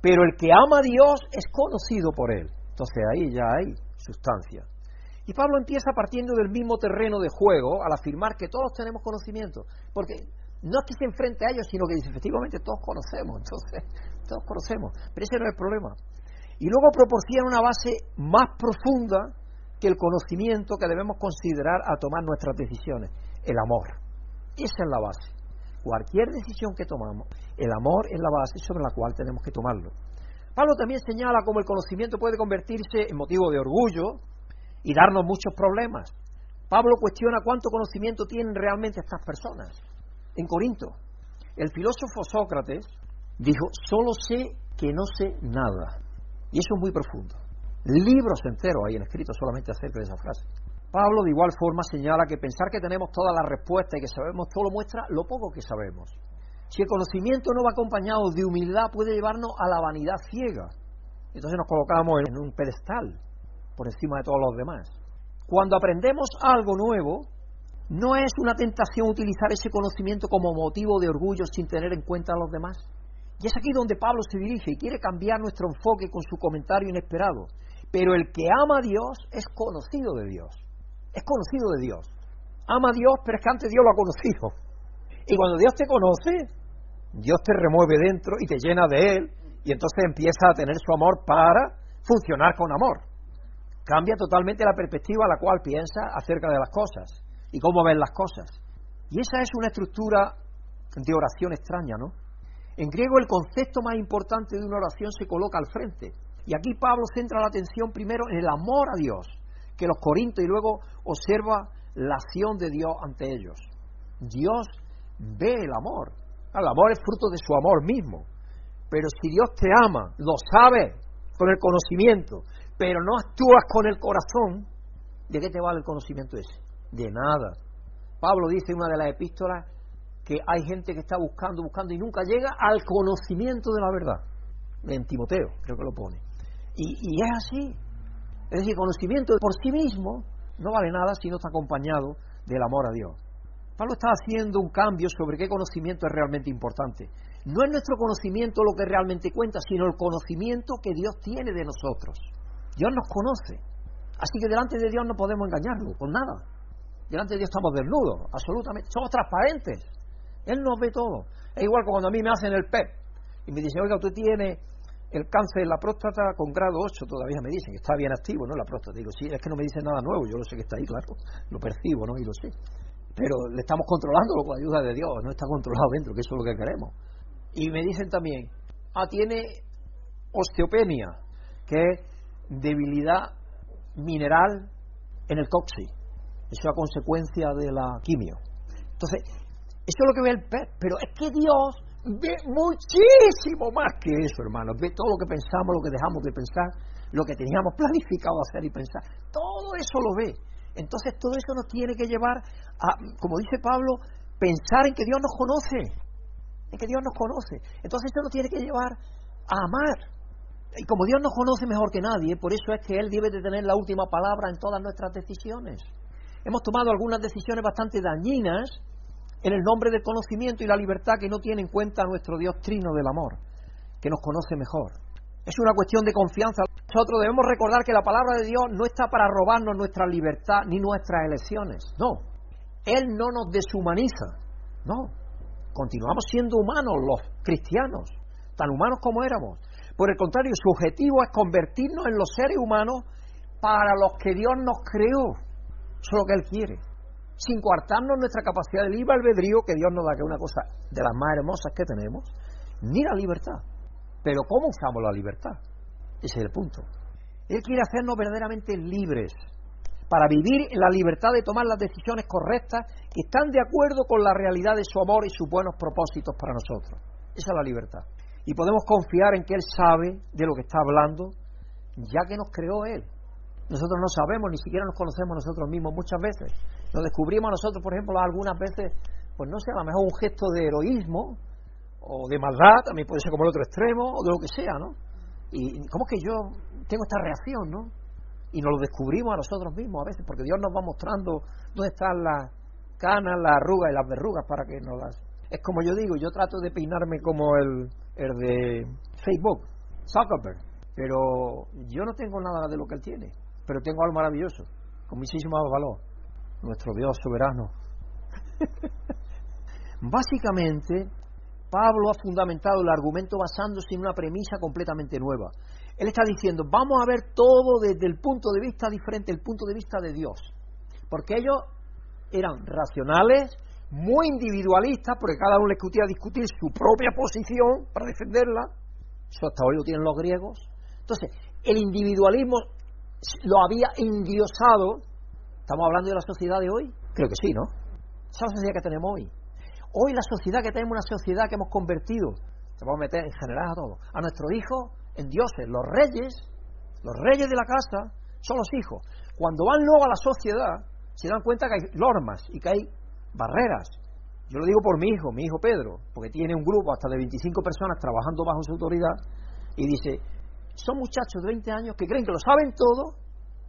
Pero el que ama a Dios es conocido por él. Entonces ahí ya hay sustancia. Y Pablo empieza partiendo del mismo terreno de juego al afirmar que todos tenemos conocimiento. Porque no es que se enfrente a ellos, sino que dice, efectivamente todos conocemos. Entonces, todos conocemos, pero ese no es el problema. Y luego proporciona una base más profunda que el conocimiento que debemos considerar a tomar nuestras decisiones, el amor. Esa es la base. cualquier decisión que tomamos, el amor es la base sobre la cual tenemos que tomarlo. Pablo también señala cómo el conocimiento puede convertirse en motivo de orgullo y darnos muchos problemas. Pablo cuestiona cuánto conocimiento tienen realmente estas personas. En Corinto, el filósofo Sócrates dijo, solo sé que no sé nada. Y eso es muy profundo. Libros enteros hay escritos solamente acerca de esa frase. Pablo de igual forma señala que pensar que tenemos todas las respuestas y que sabemos todo muestra lo poco que sabemos. Si el conocimiento no va acompañado de humildad puede llevarnos a la vanidad ciega. Entonces nos colocamos en un pedestal por encima de todos los demás. Cuando aprendemos algo nuevo, no es una tentación utilizar ese conocimiento como motivo de orgullo sin tener en cuenta a los demás. Y es aquí donde Pablo se dirige y quiere cambiar nuestro enfoque con su comentario inesperado. Pero el que ama a Dios es conocido de Dios. Es conocido de Dios. Ama a Dios, pero es que antes Dios lo ha conocido. Y cuando Dios te conoce, Dios te remueve dentro y te llena de Él. Y entonces empieza a tener su amor para funcionar con amor. Cambia totalmente la perspectiva a la cual piensa acerca de las cosas y cómo ven las cosas. Y esa es una estructura de oración extraña, ¿no? En griego el concepto más importante de una oración se coloca al frente. Y aquí Pablo centra la atención primero en el amor a Dios, que los corintios, y luego observa la acción de Dios ante ellos. Dios ve el amor. El amor es fruto de su amor mismo. Pero si Dios te ama, lo sabe con el conocimiento, pero no actúas con el corazón, ¿de qué te vale el conocimiento ese? De nada. Pablo dice en una de las epístolas que hay gente que está buscando, buscando y nunca llega al conocimiento de la verdad. En Timoteo, creo que lo pone. Y, es así. Es decir, conocimiento por sí mismo no vale nada si no está acompañado del amor a Dios. Pablo está haciendo un cambio sobre qué conocimiento es realmente importante. No es nuestro conocimiento lo que realmente cuenta, sino el conocimiento que Dios tiene de nosotros. Dios nos conoce. Así que delante de Dios no podemos engañarlo con nada. Delante de Dios estamos desnudos, absolutamente. Somos transparentes. Él nos ve todo. Es igual que cuando a mí me hacen el PEP y me dicen, oiga, usted tiene el cáncer en la próstata con grado 8, todavía me dicen que está bien activo, ¿no? La próstata. Digo, sí, es que no me dicen nada nuevo, yo lo sé que está ahí, claro, lo percibo, ¿no? Y lo sé. Pero le estamos controlándolo con ayuda de Dios, no está controlado dentro, que eso es lo que queremos. Y me dicen también, ah, tiene osteopenia, que es debilidad mineral en el coxis. Eso es a consecuencia de la quimio. Entonces, eso es lo que ve el pez. Pero es que Dios ve muchísimo más que eso, hermanos. Ve todo lo que pensamos, lo que dejamos de pensar, lo que teníamos planificado hacer y pensar. Todo eso lo ve. Entonces todo eso nos tiene que llevar a, como dice Pablo, pensar en que Dios nos conoce. En que Dios nos conoce. Entonces eso nos tiene que llevar a amar. Y como Dios nos conoce mejor que nadie, por eso es que Él debe de tener la última palabra en todas nuestras decisiones. Hemos tomado algunas decisiones bastante dañinas en el nombre del conocimiento y la libertad que no tiene en cuenta nuestro Dios trino del amor, que nos conoce mejor. Es una cuestión de confianza. Nosotros debemos recordar que la palabra de Dios no está para robarnos nuestra libertad ni nuestras elecciones. No. Él no nos deshumaniza. No. Continuamos siendo humanos los cristianos, tan humanos como éramos. Por el contrario, su objetivo es convertirnos en los seres humanos para los que Dios nos creó. Eso es lo que Él quiere sin coartarnos nuestra capacidad de libre albedrío, que Dios nos da, que es una cosa de las más hermosas que tenemos, ni la libertad. Pero ¿cómo usamos la libertad? Ese es el punto. Él quiere hacernos verdaderamente libres para vivir en la libertad de tomar las decisiones correctas que están de acuerdo con la realidad de su amor y sus buenos propósitos para nosotros. Esa es la libertad. Y podemos confiar en que Él sabe de lo que está hablando, ya que nos creó Él. Nosotros no sabemos, ni siquiera nos conocemos nosotros mismos muchas veces. Nos descubrimos nosotros, por ejemplo, algunas veces, pues no sé, a lo mejor un gesto de heroísmo o de maldad, también puede ser como el otro extremo, o de lo que sea, ¿no? Y cómo es que yo tengo esta reacción, ¿no? Y nos lo descubrimos a nosotros mismos a veces, porque Dios nos va mostrando dónde están las canas, las arrugas y las verrugas para que nos las... Es como yo digo, yo trato de peinarme como el, el de Facebook, Zuckerberg, pero yo no tengo nada de lo que él tiene pero tengo algo maravilloso, con muchísimo valor, nuestro Dios soberano. Básicamente, Pablo ha fundamentado el argumento basándose en una premisa completamente nueva. Él está diciendo, vamos a ver todo desde el punto de vista diferente, el punto de vista de Dios. Porque ellos eran racionales, muy individualistas, porque cada uno le discutía discutir su propia posición para defenderla. Eso hasta hoy lo tienen los griegos. Entonces, el individualismo lo había indiosado. ¿Estamos hablando de la sociedad de hoy? Creo que sí, ¿no? Esa es la sociedad que tenemos hoy. Hoy la sociedad que tenemos una sociedad que hemos convertido, se vamos a meter en general a todos, a nuestros hijos en dioses. Los reyes, los reyes de la casa, son los hijos. Cuando van luego a la sociedad, se dan cuenta que hay normas y que hay barreras. Yo lo digo por mi hijo, mi hijo Pedro, porque tiene un grupo hasta de 25 personas trabajando bajo su autoridad y dice, son muchachos de 20 años que creen que lo saben todo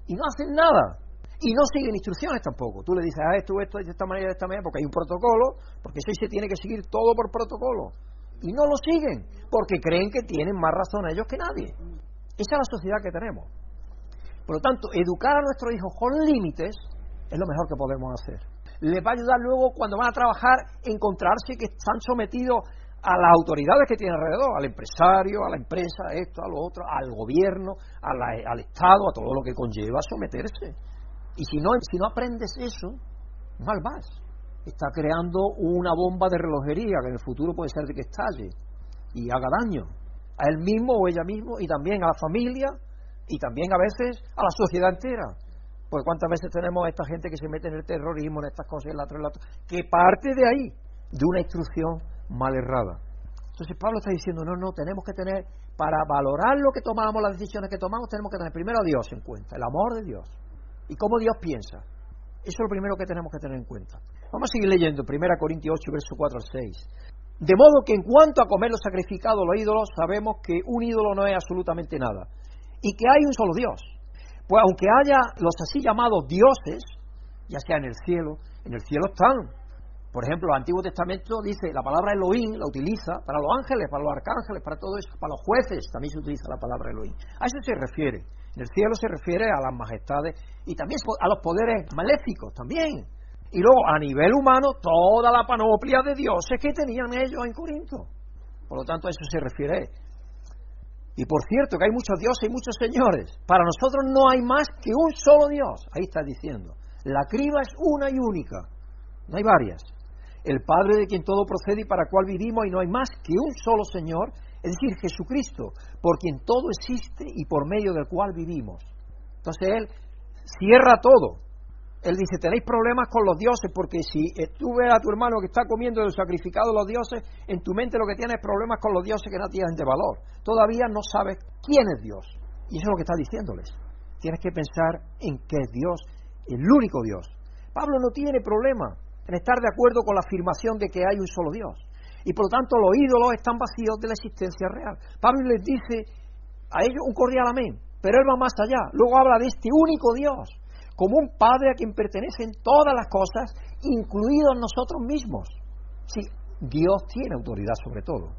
y no hacen nada. Y no siguen instrucciones tampoco. Tú le dices, ah, esto, esto, de esta manera, de esta manera, porque hay un protocolo, porque eso se tiene que seguir todo por protocolo. Y no lo siguen, porque creen que tienen más razón ellos que nadie. Esa es la sociedad que tenemos. Por lo tanto, educar a nuestros hijos con límites es lo mejor que podemos hacer. Les va a ayudar luego cuando van a trabajar encontrarse que están sometidos a las autoridades que tienen alrededor, al empresario, a la empresa, a esto, a lo otro, al gobierno, al Estado, a todo lo que conlleva someterse. Y si no, si no aprendes eso, mal vas. Está creando una bomba de relojería que en el futuro puede ser de que estalle y haga daño a él mismo o ella mismo y también a la familia y también a veces a la sociedad entera. Porque cuántas veces tenemos a esta gente que se mete en el terrorismo, en estas cosas, en la otra, que parte de ahí, de una instrucción mal errada. Entonces Pablo está diciendo, no, no, tenemos que tener, para valorar lo que tomamos, las decisiones que tomamos, tenemos que tener primero a Dios en cuenta, el amor de Dios. Y cómo Dios piensa. Eso es lo primero que tenemos que tener en cuenta. Vamos a seguir leyendo, 1 Corintios 8, verso 4 al 6. De modo que en cuanto a comer los sacrificados, los ídolos, sabemos que un ídolo no es absolutamente nada. Y que hay un solo Dios. Pues aunque haya los así llamados dioses, ya sea en el cielo, en el cielo están por ejemplo, el Antiguo Testamento dice, la palabra Elohim la utiliza para los ángeles, para los arcángeles, para todo eso, para los jueces también se utiliza la palabra Elohim. A eso se refiere. En el cielo se refiere a las majestades y también a los poderes maléficos también. Y luego, a nivel humano, toda la panoplia de dioses que tenían ellos en Corinto. Por lo tanto, a eso se refiere. Y por cierto, que hay muchos dioses y muchos señores. Para nosotros no hay más que un solo Dios. Ahí está diciendo. La criba es una y única. No hay varias el Padre de quien todo procede y para cual vivimos y no hay más que un solo Señor, es decir, Jesucristo, por quien todo existe y por medio del cual vivimos. Entonces Él cierra todo. Él dice, tenéis problemas con los dioses porque si tú ves a tu hermano que está comiendo el sacrificado de los dioses, en tu mente lo que tienes es problemas con los dioses que no tienen de valor. Todavía no sabes quién es Dios. Y eso es lo que está diciéndoles. Tienes que pensar en qué es Dios, el único Dios. Pablo no tiene problema en estar de acuerdo con la afirmación de que hay un solo Dios. Y por lo tanto los ídolos están vacíos de la existencia real. Pablo les dice a ellos un cordial amén, pero él va más allá. Luego habla de este único Dios, como un Padre a quien pertenecen todas las cosas, incluidos nosotros mismos. Sí, Dios tiene autoridad sobre todo.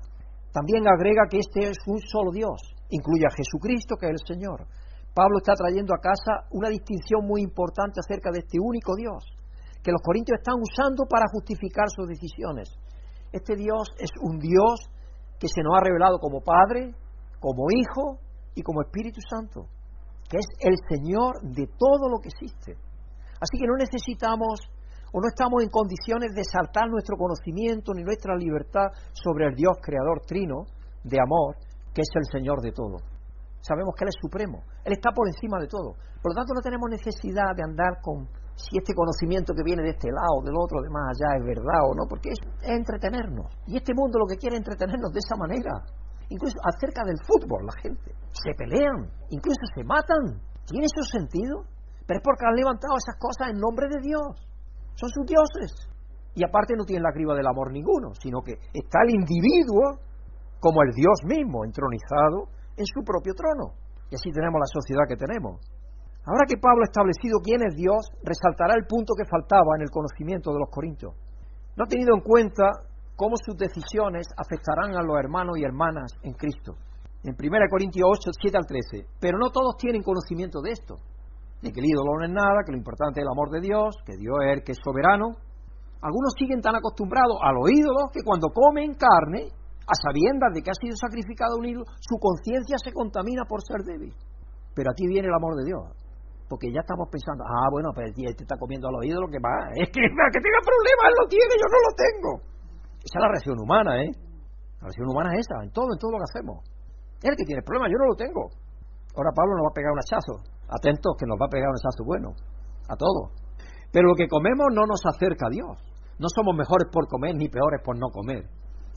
También agrega que este es un solo Dios, incluye a Jesucristo, que es el Señor. Pablo está trayendo a casa una distinción muy importante acerca de este único Dios que los corintios están usando para justificar sus decisiones. Este Dios es un Dios que se nos ha revelado como Padre, como Hijo y como Espíritu Santo, que es el Señor de todo lo que existe. Así que no necesitamos o no estamos en condiciones de saltar nuestro conocimiento ni nuestra libertad sobre el Dios creador trino de amor, que es el Señor de todo. Sabemos que Él es supremo, Él está por encima de todo. Por lo tanto, no tenemos necesidad de andar con si este conocimiento que viene de este lado, del otro, de más allá, es verdad o no, porque es, entretenernos. Y este mundo lo que quiere es entretenernos de esa manera. Incluso acerca del fútbol, la gente. Se pelean, incluso se matan. ¿Tiene su sentido? Pero es porque han levantado esas cosas en nombre de Dios. Son sus dioses. Y aparte no tienen la criba del amor ninguno, sino que está el individuo como el Dios mismo, entronizado en su propio trono. Y así tenemos la sociedad que tenemos. Ahora que Pablo ha establecido quién es Dios, resaltará el punto que faltaba en el conocimiento de los corintios. No ha tenido en cuenta cómo sus decisiones afectarán a los hermanos y hermanas en Cristo. En 1 Corintios 8, 7 al 13. Pero no todos tienen conocimiento de esto. Ni que el ídolo no es nada, que lo importante es el amor de Dios, que Dios es el que es soberano. Algunos siguen tan acostumbrados a los ídolos que cuando comen carne, a sabiendas de que ha sido sacrificado un ídolo, su conciencia se contamina por ser débil. Pero aquí viene el amor de Dios porque ya estamos pensando, ah, bueno, pues este está comiendo a los ídolos, que va, es que, que tenga problemas, él lo tiene, yo no lo tengo. Esa es la reacción humana, ¿eh? La reacción humana es esa, en todo, en todo lo que hacemos. El que tiene problemas, yo no lo tengo. Ahora Pablo nos va a pegar un hachazo. Atentos que nos va a pegar un hachazo bueno. A todo. Pero lo que comemos no nos acerca a Dios. No somos mejores por comer ni peores por no comer.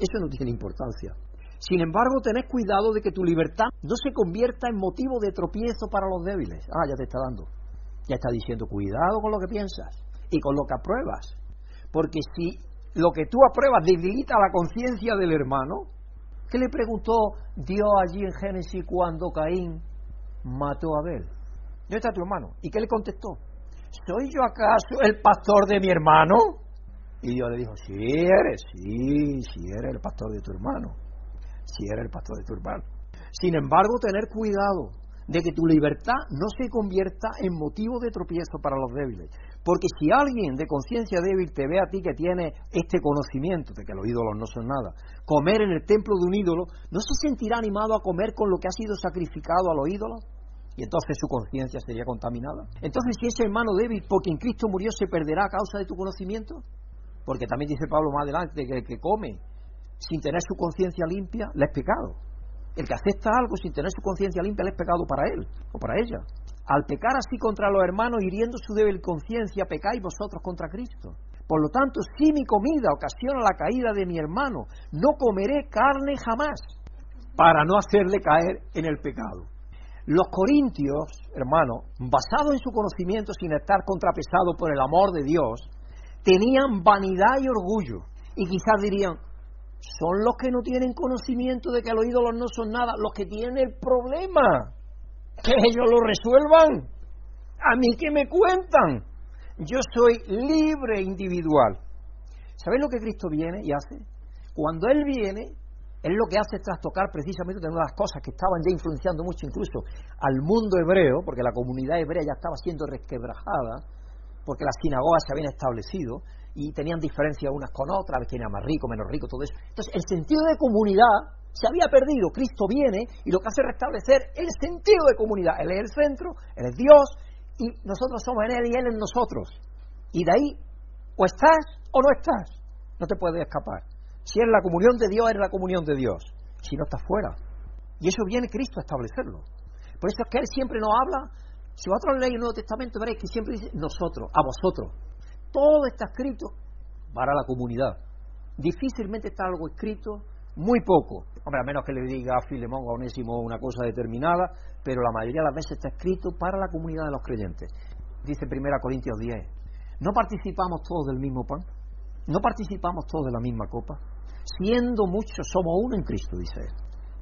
Eso no tiene importancia. Sin embargo, tenés cuidado de que tu libertad no se convierta en motivo de tropiezo para los débiles. Ah, ya te está dando. Ya está diciendo, cuidado con lo que piensas y con lo que apruebas. Porque si lo que tú apruebas debilita la conciencia del hermano, ¿qué le preguntó Dios allí en Génesis cuando Caín mató a Abel? ¿Dónde está tu hermano? ¿Y qué le contestó? ¿Soy yo acaso el pastor de mi hermano? Y Dios le dijo, sí eres, sí, sí eres el pastor de tu hermano, sí eres el pastor de tu hermano. Sin embargo, tener cuidado de que tu libertad no se convierta en motivo de tropiezo para los débiles. Porque si alguien de conciencia débil te ve a ti que tiene este conocimiento de que los ídolos no son nada, comer en el templo de un ídolo, ¿no se sentirá animado a comer con lo que ha sido sacrificado a los ídolos? Y entonces su conciencia sería contaminada. Entonces, si ese hermano débil, porque en Cristo murió, se perderá a causa de tu conocimiento, porque también dice Pablo más adelante que el que come sin tener su conciencia limpia, le es pecado. El que acepta algo sin tener su conciencia limpia, le es pecado para él o para ella. Al pecar así contra los hermanos, hiriendo su débil conciencia, pecáis vosotros contra Cristo. Por lo tanto, si mi comida ocasiona la caída de mi hermano, no comeré carne jamás, para no hacerle caer en el pecado. Los corintios, hermano, basados en su conocimiento sin estar contrapesados por el amor de Dios, tenían vanidad y orgullo. Y quizás dirían, son los que no tienen conocimiento de que los ídolos no son nada, los que tienen el problema. Que ellos lo resuelvan. A mí que me cuentan. Yo soy libre individual. ¿Sabéis lo que Cristo viene y hace? Cuando Él viene, él lo que hace es trastocar precisamente de una de las cosas que estaban ya influenciando mucho incluso al mundo hebreo, porque la comunidad hebrea ya estaba siendo resquebrajada, porque las sinagogas se habían establecido y tenían diferencias unas con otras, quién era más rico, menos rico, todo eso. Entonces, el sentido de comunidad se había perdido. Cristo viene y lo que hace es restablecer el sentido de comunidad. Él es el centro, Él es Dios y nosotros somos en Él y Él en nosotros. Y de ahí, o estás o no estás, no te puedes escapar. Si eres la comunión de Dios, eres la comunión de Dios. Si no, estás fuera. Y eso viene Cristo a establecerlo. Por eso es que Él siempre nos habla. Si vosotros leéis el Nuevo Testamento, veréis que siempre dice nosotros, a vosotros. Todo está escrito para la comunidad. Difícilmente está algo escrito, muy poco. Hombre, a menos que le diga a Filemón o a Onésimo una cosa determinada, pero la mayoría de las veces está escrito para la comunidad de los creyentes. Dice 1 Corintios 10. ¿No participamos todos del mismo pan? ¿No participamos todos de la misma copa? siendo muchos, somos uno en Cristo, dice él.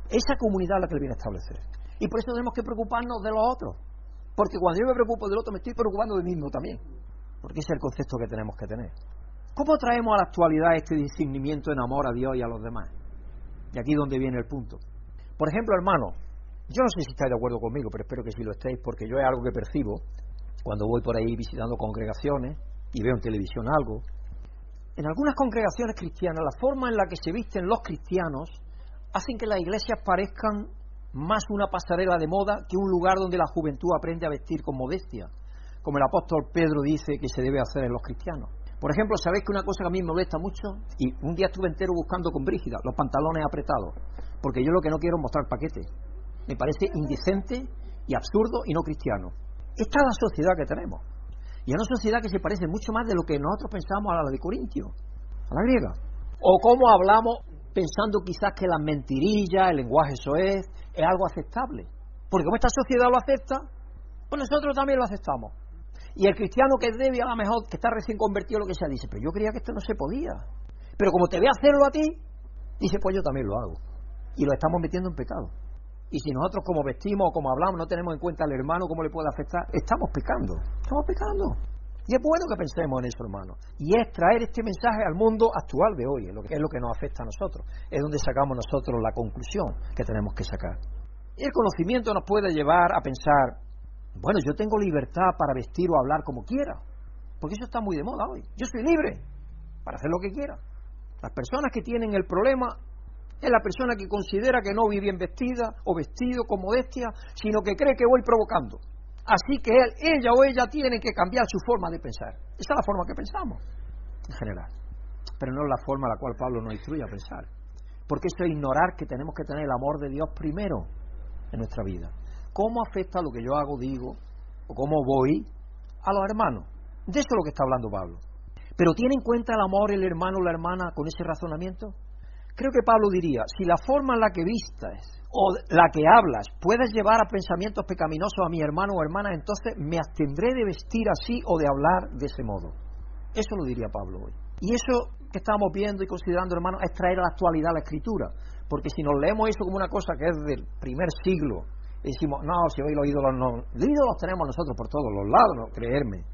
Esa comunidad es la que él viene a establecer. Y por eso tenemos que preocuparnos de los otros. Porque cuando yo me preocupo del otro, me estoy preocupando de mí mismo también. Porque ese es el concepto que tenemos que tener. ¿Cómo traemos a la actualidad este discernimiento en amor a Dios y a los demás? Y aquí es donde viene el punto. Por ejemplo, hermano, yo no sé si estáis de acuerdo conmigo, pero espero que sí lo estéis, porque yo es algo que percibo cuando voy por ahí visitando congregaciones y veo en televisión algo, en algunas congregaciones cristianas, la forma en la que se visten los cristianos hacen que las iglesias parezcan más una pasarela de moda que un lugar donde la juventud aprende a vestir con modestia, como el apóstol Pedro dice que se debe hacer en los cristianos. Por ejemplo, ¿sabéis que una cosa que a mí me molesta mucho? Y un día estuve entero buscando con Brígida los pantalones apretados, porque yo lo que no quiero es mostrar paquete. Me parece indecente y absurdo y no cristiano. Esta es la sociedad que tenemos. Y es una sociedad que se parece mucho más de lo que nosotros pensamos a la de Corintio, a la griega. O cómo hablamos pensando quizás que las mentirillas, el lenguaje eso es, es algo aceptable. Porque como esta sociedad lo acepta, pues nosotros también lo aceptamos. Y el cristiano que debe a lo mejor, que está recién convertido, lo que sea, dice, pero yo creía que esto no se podía. Pero como te ve hacerlo a ti, dice, pues yo también lo hago. Y lo estamos metiendo en pecado. Y si nosotros como vestimos o como hablamos no tenemos en cuenta al hermano cómo le puede afectar, estamos pecando. Estamos pecando. Y es bueno que pensemos en eso, hermano. Y es traer este mensaje al mundo actual de hoy, es lo que, es lo que nos afecta a nosotros. Es donde sacamos nosotros la conclusión que tenemos que sacar. El conocimiento nos puede llevar a pensar, bueno, yo tengo libertad para vestir o hablar como quiera. Porque eso está muy de moda hoy. Yo soy libre para hacer lo que quiera. Las personas que tienen el problema es la persona que considera que no voy bien vestida o vestido con modestia, sino que cree que voy provocando. Así que él, ella o ella tiene que cambiar su forma de pensar. Esa es la forma que pensamos, en general. Pero no es la forma a la cual Pablo nos instruye a pensar. Porque eso es ignorar que tenemos que tener el amor de Dios primero en nuestra vida. ¿Cómo afecta lo que yo hago, digo, o cómo voy a los hermanos? De eso es lo que está hablando Pablo. Pero ¿tiene en cuenta el amor el hermano o la hermana con ese razonamiento? Creo que Pablo diría, si la forma en la que vistas o la que hablas puedes llevar a pensamientos pecaminosos a mi hermano o hermana, entonces me abstendré de vestir así o de hablar de ese modo. Eso lo diría Pablo hoy. Y eso que estamos viendo y considerando, hermano, es traer a la actualidad la escritura. Porque si nos leemos eso como una cosa que es del primer siglo, y decimos, no, si hoy los ídolos no. Los ídolos tenemos nosotros por todos los lados, no, creerme.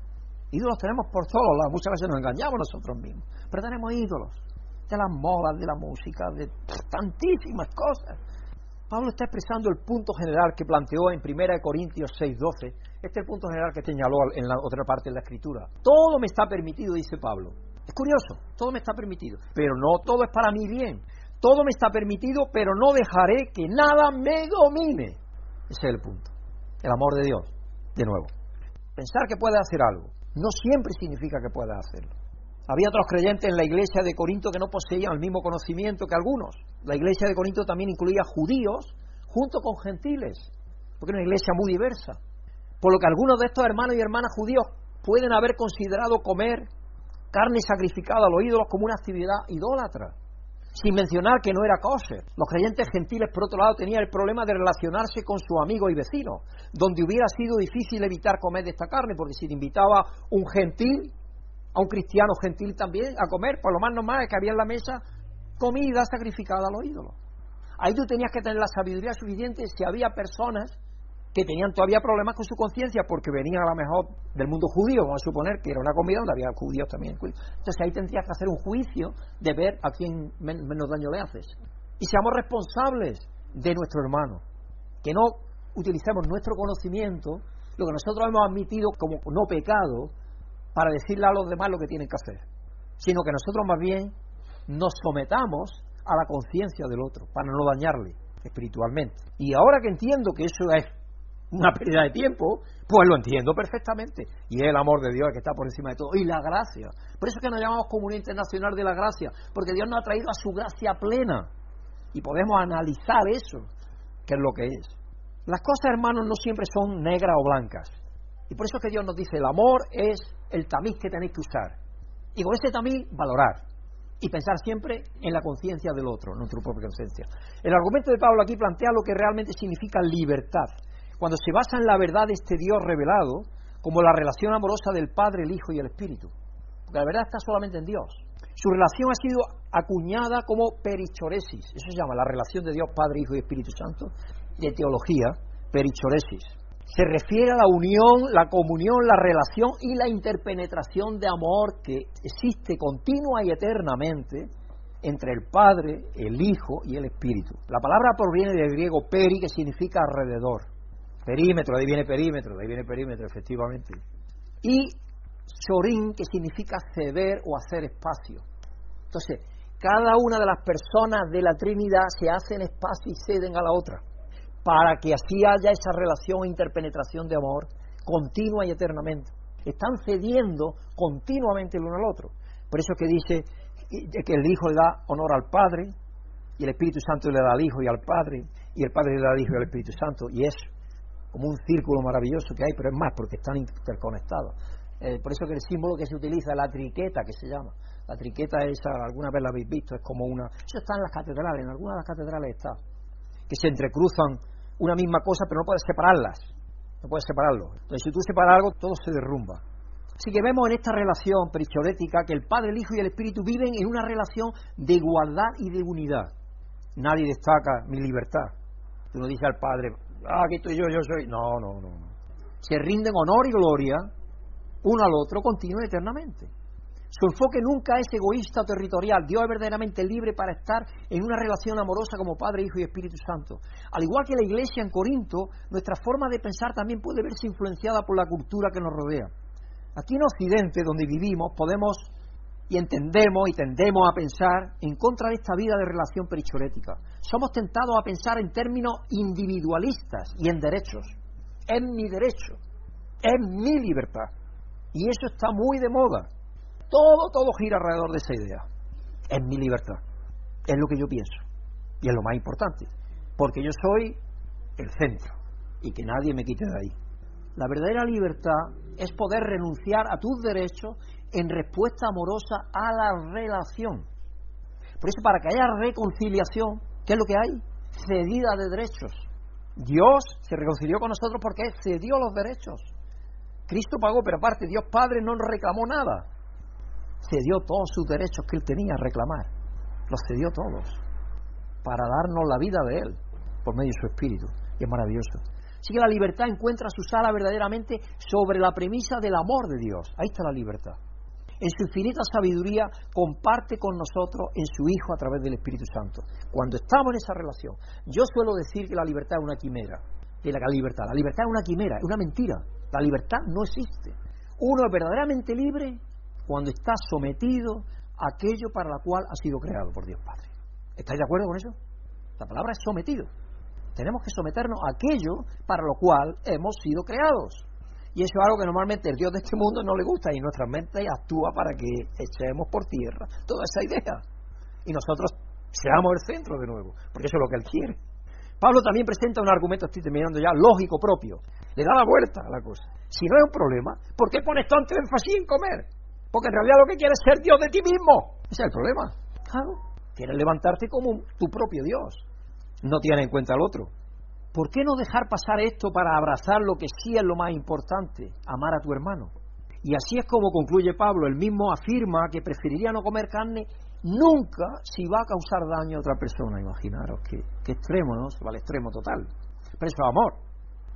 Ídolos tenemos por todos los lados. Muchas veces nos engañamos nosotros mismos. Pero tenemos ídolos de las modas, de la música, de tantísimas cosas. Pablo está expresando el punto general que planteó en 1 Corintios 6:12. Este es el punto general que señaló en la otra parte de la escritura. Todo me está permitido, dice Pablo. Es curioso, todo me está permitido, pero no todo es para mi bien. Todo me está permitido, pero no dejaré que nada me domine. Ese es el punto. El amor de Dios, de nuevo. Pensar que puede hacer algo no siempre significa que pueda hacerlo. Había otros creyentes en la iglesia de Corinto que no poseían el mismo conocimiento que algunos. La iglesia de Corinto también incluía judíos junto con gentiles, porque era una iglesia muy diversa. Por lo que algunos de estos hermanos y hermanas judíos pueden haber considerado comer carne sacrificada a los ídolos como una actividad idólatra, sin mencionar que no era kosher. Los creyentes gentiles, por otro lado, tenían el problema de relacionarse con su amigo y vecino, donde hubiera sido difícil evitar comer de esta carne, porque si te invitaba un gentil, a un cristiano gentil también a comer, por lo más normal es que había en la mesa comida sacrificada a los ídolos. Ahí tú tenías que tener la sabiduría suficiente si había personas que tenían todavía problemas con su conciencia porque venían a lo mejor del mundo judío, vamos a suponer que era una comida donde había judíos también. Entonces ahí tendrías que hacer un juicio de ver a quién menos daño le haces. Y seamos responsables de nuestro hermano, que no utilicemos nuestro conocimiento, lo que nosotros hemos admitido como no pecado, para decirle a los demás lo que tienen que hacer, sino que nosotros más bien nos sometamos a la conciencia del otro, para no dañarle espiritualmente. Y ahora que entiendo que eso es una pérdida de tiempo, pues lo entiendo perfectamente. Y es el amor de Dios que está por encima de todo. Y la gracia. Por eso es que nos llamamos Comunidad Internacional de la Gracia, porque Dios nos ha traído a su gracia plena. Y podemos analizar eso, que es lo que es. Las cosas, hermanos, no siempre son negras o blancas. Y por eso es que Dios nos dice, el amor es el tamiz que tenéis que usar. Y con ese tamiz valorar. Y pensar siempre en la conciencia del otro, en nuestra propia conciencia. El argumento de Pablo aquí plantea lo que realmente significa libertad. Cuando se basa en la verdad de este Dios revelado, como la relación amorosa del Padre, el Hijo y el Espíritu. Porque la verdad está solamente en Dios. Su relación ha sido acuñada como perichoresis. Eso se llama la relación de Dios, Padre, Hijo y Espíritu Santo. De teología, perichoresis se refiere a la unión, la comunión, la relación y la interpenetración de amor que existe continua y eternamente entre el Padre, el Hijo y el Espíritu. La palabra proviene del griego peri, que significa alrededor. Perímetro, ahí viene perímetro, ahí viene perímetro, efectivamente. Y chorín, que significa ceder o hacer espacio. Entonces, cada una de las personas de la Trinidad se hacen espacio y ceden a la otra para que así haya esa relación e interpenetración de amor continua y eternamente. Están cediendo continuamente el uno al otro. Por eso es que dice que el Hijo le da honor al Padre, y el Espíritu Santo le da al Hijo y al Padre, y el Padre le da al Hijo y al Espíritu Santo, y es como un círculo maravilloso que hay, pero es más porque están interconectados. Eh, por eso que el símbolo que se utiliza la triqueta, que se llama. La triqueta esa, alguna vez la habéis visto, es como una... Eso está en las catedrales, en algunas de las catedrales está, que se entrecruzan una misma cosa, pero no puedes separarlas. No puedes separarlo. Entonces, si tú separas algo, todo se derrumba. Así que vemos en esta relación perichorética que el Padre, el Hijo y el Espíritu viven en una relación de igualdad y de unidad. Nadie destaca mi libertad. Tú no dices al Padre, ah, aquí estoy yo, yo soy. No, no, no. Se rinden honor y gloria uno al otro continuo y eternamente. Su enfoque nunca es egoísta o territorial. Dios es verdaderamente libre para estar en una relación amorosa como Padre, Hijo y Espíritu Santo. Al igual que la iglesia en Corinto, nuestra forma de pensar también puede verse influenciada por la cultura que nos rodea. Aquí en Occidente, donde vivimos, podemos y entendemos y tendemos a pensar en contra de esta vida de relación perichorética. Somos tentados a pensar en términos individualistas y en derechos. Es mi derecho. Es mi libertad. Y eso está muy de moda. Todo, todo gira alrededor de esa idea. Es mi libertad. Es lo que yo pienso. Y es lo más importante. Porque yo soy el centro. Y que nadie me quite de ahí. La verdadera libertad es poder renunciar a tus derechos en respuesta amorosa a la relación. Por eso, para que haya reconciliación, ¿qué es lo que hay? Cedida de derechos. Dios se reconcilió con nosotros porque cedió los derechos. Cristo pagó, pero aparte Dios Padre no reclamó nada. Cedió todos sus derechos que Él tenía a reclamar. Los cedió todos. Para darnos la vida de Él, por medio de su Espíritu. Y es maravilloso. Así que la libertad encuentra su sala verdaderamente sobre la premisa del amor de Dios. Ahí está la libertad en su infinita sabiduría, comparte con nosotros en su Hijo a través del Espíritu Santo. Cuando estamos en esa relación, yo suelo decir que la libertad es una quimera. De la libertad, la libertad es una quimera, es una mentira. La libertad no existe. Uno es verdaderamente libre cuando está sometido a aquello para lo cual ha sido creado por Dios Padre. ¿Estáis de acuerdo con eso? La palabra es sometido. Tenemos que someternos a aquello para lo cual hemos sido creados. Y eso es algo que normalmente el Dios de este mundo no le gusta y nuestra mente actúa para que echemos por tierra toda esa idea. Y nosotros seamos el centro de nuevo, porque eso es lo que Él quiere. Pablo también presenta un argumento, estoy terminando ya, lógico propio. Le da la vuelta a la cosa. Si no es un problema, ¿por qué pones tanto énfasis en comer? Porque en realidad lo que quieres es ser Dios de ti mismo. Ese es el problema. Claro. Quieres levantarte como tu propio Dios. No tienes en cuenta al otro. ¿Por qué no dejar pasar esto para abrazar lo que sí es lo más importante, amar a tu hermano? Y así es como concluye Pablo, él mismo afirma que preferiría no comer carne nunca si va a causar daño a otra persona. Imaginaros qué, extremo, ¿no? Se va al extremo total. Pero eso es amor,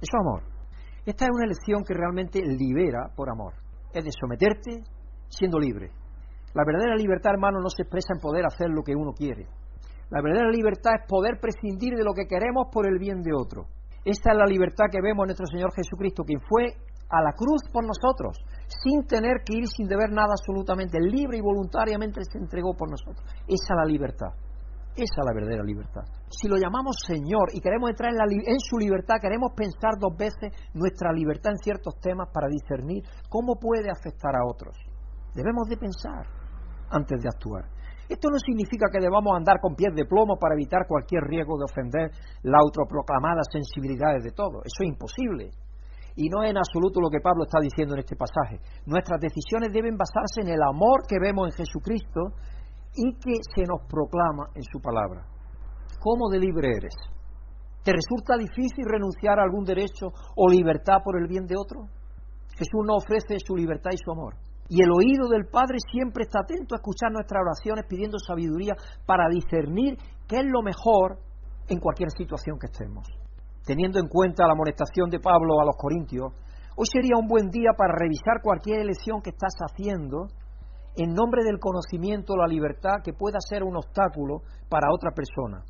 eso es amor. Esta es una elección que realmente libera por amor. Es de someterte siendo libre. La verdadera libertad, hermano, no se expresa en poder hacer lo que uno quiere. La verdadera libertad es poder prescindir de lo que queremos por el bien de otro. Esta es la libertad que vemos en nuestro Señor Jesucristo, quien fue a la cruz por nosotros, sin tener que ir sin deber nada absolutamente, libre y voluntariamente se entregó por nosotros. Esa es la libertad. Esa es la verdadera libertad. Si lo llamamos Señor y queremos entrar en, en, su libertad, queremos pensar dos veces nuestra libertad en ciertos temas para discernir cómo puede afectar a otros. Debemos de pensar antes de actuar. Esto no significa que debamos andar con pies de plomo para evitar cualquier riesgo de ofender la autoproclamada sensibilidades de todos. Eso es imposible. Y no es en absoluto lo que Pablo está diciendo en este pasaje. Nuestras decisiones deben basarse en el amor que vemos en Jesucristo y que se nos proclama en su palabra. ¿Cómo de libre eres? ¿Te resulta difícil renunciar a algún derecho o libertad por el bien de otro? Jesús nos ofrece su libertad y su amor. Y el oído del Padre siempre está atento a escuchar nuestras oraciones pidiendo sabiduría para discernir qué es lo mejor en cualquier situación que estemos. Teniendo en cuenta la amonestación de Pablo a los Corintios, hoy sería un buen día para revisar cualquier elección que estás haciendo en nombre del conocimiento la libertad que pueda ser un obstáculo para otra persona.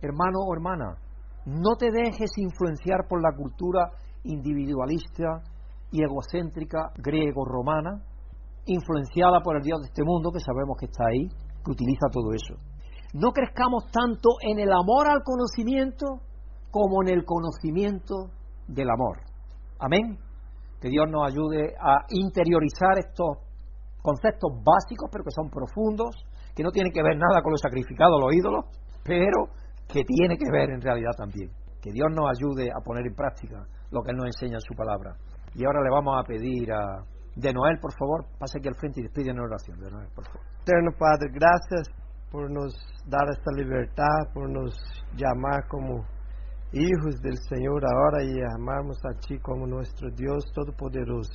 Hermano o hermana, no te dejes influenciar por la cultura individualista y egocéntrica griego-romana influenciada por el Dios de este mundo, que sabemos que está ahí, que utiliza todo eso. No crezcamos tanto en el amor al conocimiento como en el conocimiento del amor. Amén. Que Dios nos ayude a interiorizar estos conceptos básicos, pero que son profundos, que no tienen que ver nada con lo sacrificado, los ídolos, pero que tiene que ver en realidad también. Que Dios nos ayude a poner en práctica lo que Él nos enseña en su palabra. Y ahora le vamos a pedir a, de Noel, por favor, pase aquí al frente y despide en oración. De Noel, por favor. Eterno Padre, gracias por nos dar esta libertad, por nos llamar como hijos del Señor ahora y amarnos a Ti como nuestro Dios Todopoderoso.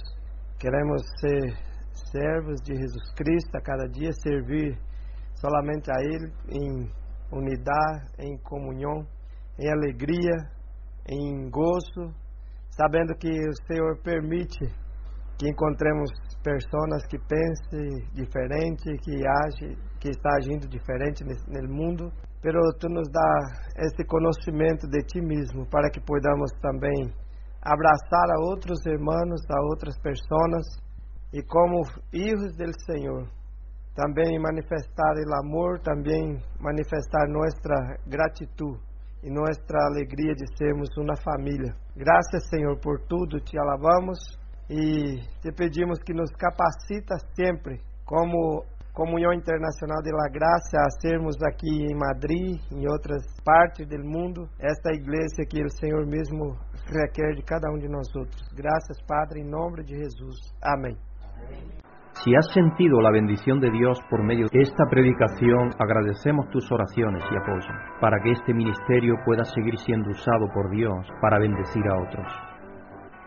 Queremos ser servos de Jesus Cristo, a cada dia servir solamente a Ele em unidade, em comunhão, em alegria, em gozo, sabendo que o Senhor permite que encontremos pessoas que pensem diferente, que age, que está agindo diferente no mundo, pero tu nos dá esse conhecimento de ti mesmo para que podamos também abraçar a outros irmãos, a outras pessoas e como filhos do Senhor também manifestar o amor, também manifestar nossa gratidão e nossa alegria de sermos uma família. Graças, Senhor, por tudo, te alabamos y te pedimos que nos capacitas siempre como Comunhão Internacional de la Graça a sermos aqui em Madrid, em outras partes do mundo, esta igreja que o Senhor mesmo requer de cada um de nós outros. Graças, Padre, em nome de Jesus. Amém. Si has sentido la bendición de Dios por medio de esta predicación, agradecemos tus oraciones y apoyo para que este ministerio pueda seguir siendo usado por Dios para bendecir a otros.